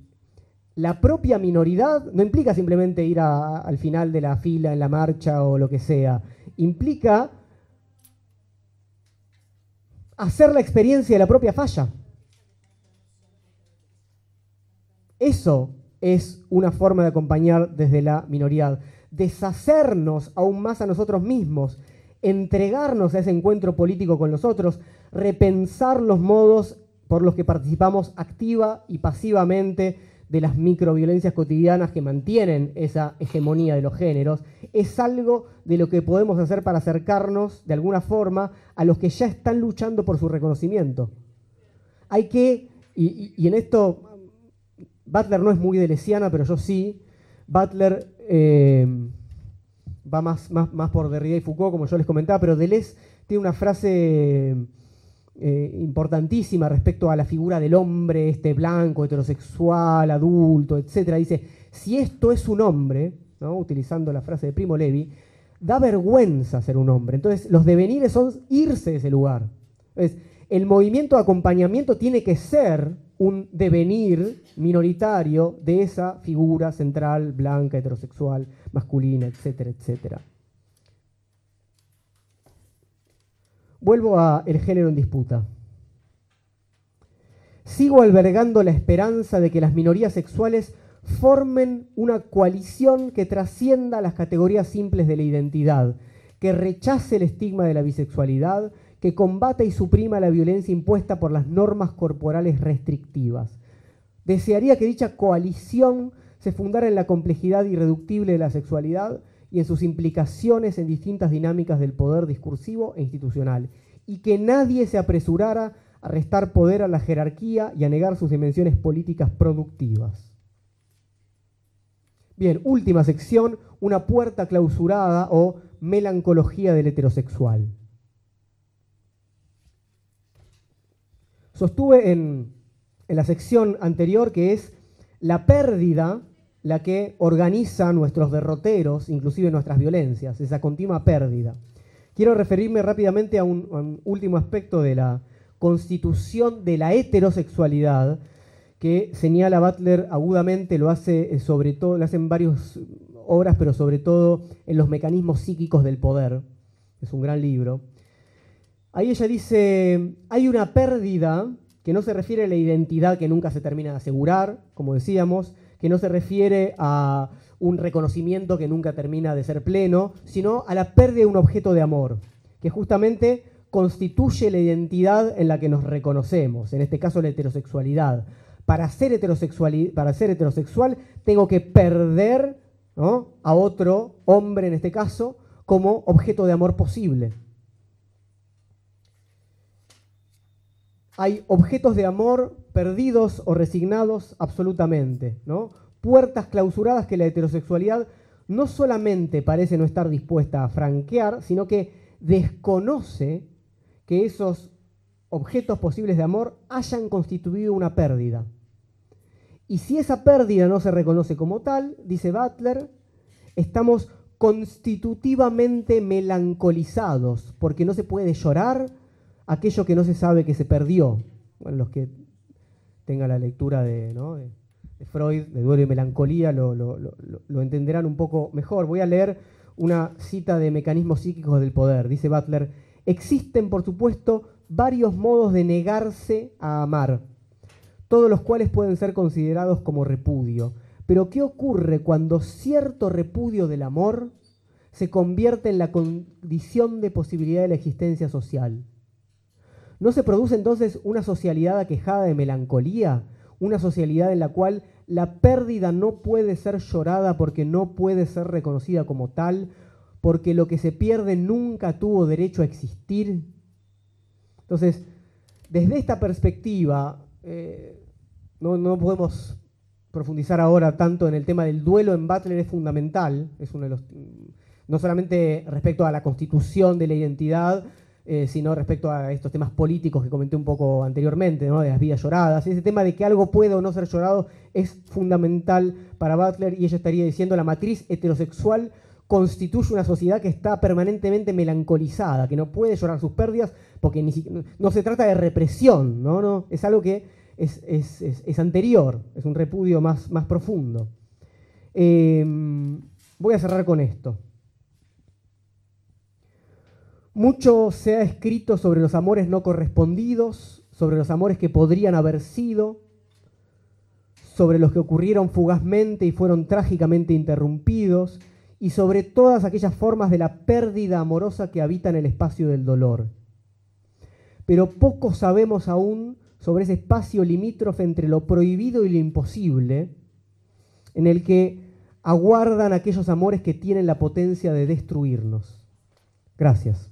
la propia minoridad no implica simplemente ir al final de la fila en la marcha o lo que sea, implica hacer la experiencia de la propia falla. Eso es una forma de acompañar desde la minoría. Deshacernos aún más a nosotros mismos, entregarnos a ese encuentro político con los otros, repensar los modos por los que participamos activa y pasivamente de las microviolencias cotidianas que mantienen esa hegemonía de los géneros, es algo de lo que podemos hacer para acercarnos de alguna forma a los que ya están luchando por su reconocimiento. Hay que, y, y en esto Butler no es muy de Lesiana, pero yo sí. Butler eh, va más, por Derrida y Foucault, como yo les comentaba, pero Deleuze tiene una frase eh, importantísima respecto a la figura del hombre, este blanco, heterosexual, adulto, etc. Dice, si esto es un hombre, ¿no? utilizando la frase de Primo Levi, da vergüenza ser un hombre. Entonces, los devenires son irse de ese lugar. Entonces, el movimiento de acompañamiento tiene que ser un devenir minoritario de esa figura central, blanca, heterosexual, masculina, etcétera, etcétera. Vuelvo a el género en disputa. Sigo albergando la esperanza de que las minorías sexuales formen una coalición que trascienda las categorías simples de la identidad, que rechace el estigma de la bisexualidad, que combata y suprima la violencia impuesta por las normas corporales restrictivas. Desearía que dicha coalición se fundara en la complejidad irreductible de la sexualidad y en sus implicaciones en distintas dinámicas del poder discursivo e institucional, y que nadie se apresurara a restar poder a la jerarquía y a negar sus dimensiones políticas productivas. Bien, última sección, una puerta clausurada o melancología del heterosexual. Sostuve en, la sección anterior que es la pérdida la que organiza nuestros derroteros, inclusive nuestras violencias, esa continua pérdida. Quiero referirme rápidamente a un, último aspecto de la constitución de la heterosexualidad que señala Butler agudamente, lo hace eh, sobre todo, lo hacen varios obras, pero sobre todo en los mecanismos psíquicos del poder. Es un gran libro. Ahí ella dice, hay una pérdida que no se refiere a la identidad que nunca se termina de asegurar, como decíamos, que no se refiere a un reconocimiento que nunca termina de ser pleno, sino a la pérdida de un objeto de amor, que justamente constituye la identidad en la que nos reconocemos, en este caso la heterosexualidad. Para ser, heterosexual, para ser heterosexual tengo que perder a otro hombre, en este caso, como objeto de amor posible. Hay objetos de amor perdidos o resignados absolutamente, ¿no? Puertas clausuradas que la heterosexualidad no solamente parece no estar dispuesta a franquear, sino que desconoce que esos objetos posibles de amor hayan constituido una pérdida. Y si esa pérdida no se reconoce como tal, dice Butler, estamos constitutivamente melancolizados, porque no se puede llorar aquello que no se sabe que se perdió. Bueno, los que tengan la lectura de, Freud, de duelo y melancolía, lo, lo entenderán un poco mejor. Voy a leer una cita de Mecanismos Psíquicos del Poder. Dice Butler, Existen, por supuesto, varios modos de negarse a amar, todos los cuales pueden ser considerados como repudio. Pero ¿qué ocurre cuando cierto repudio del amor se convierte en la condición de posibilidad de la existencia social? ¿No se produce entonces una socialidad aquejada de melancolía? Una socialidad en la cual la pérdida no puede ser llorada porque no puede ser reconocida como tal, porque lo que se pierde nunca tuvo derecho a existir. Entonces, desde esta perspectiva, eh, no, podemos profundizar ahora tanto en el tema del duelo en Butler, es fundamental, es uno de los, no solamente respecto a la constitución de la identidad, eh, sino respecto a estos temas políticos que comenté un poco anteriormente, de las vidas lloradas. Ese tema de que algo puede o no ser llorado es fundamental para Butler y ella estaría diciendo la matriz heterosexual constituye una sociedad que está permanentemente melancolizada, que no puede llorar sus pérdidas, porque no se trata de represión, ¿no? no es algo que es, anterior, es un repudio más, más profundo. Em, voy a cerrar con esto. Mucho se ha escrito sobre los amores no correspondidos, sobre los amores que podrían haber sido, sobre los que ocurrieron fugazmente y fueron trágicamente interrumpidos, y sobre todas aquellas formas de la pérdida amorosa que habitan el espacio del dolor. Pero poco sabemos aún sobre ese espacio limítrofe entre lo prohibido y lo imposible, en el que aguardan aquellos amores que tienen la potencia de destruirnos. Gracias.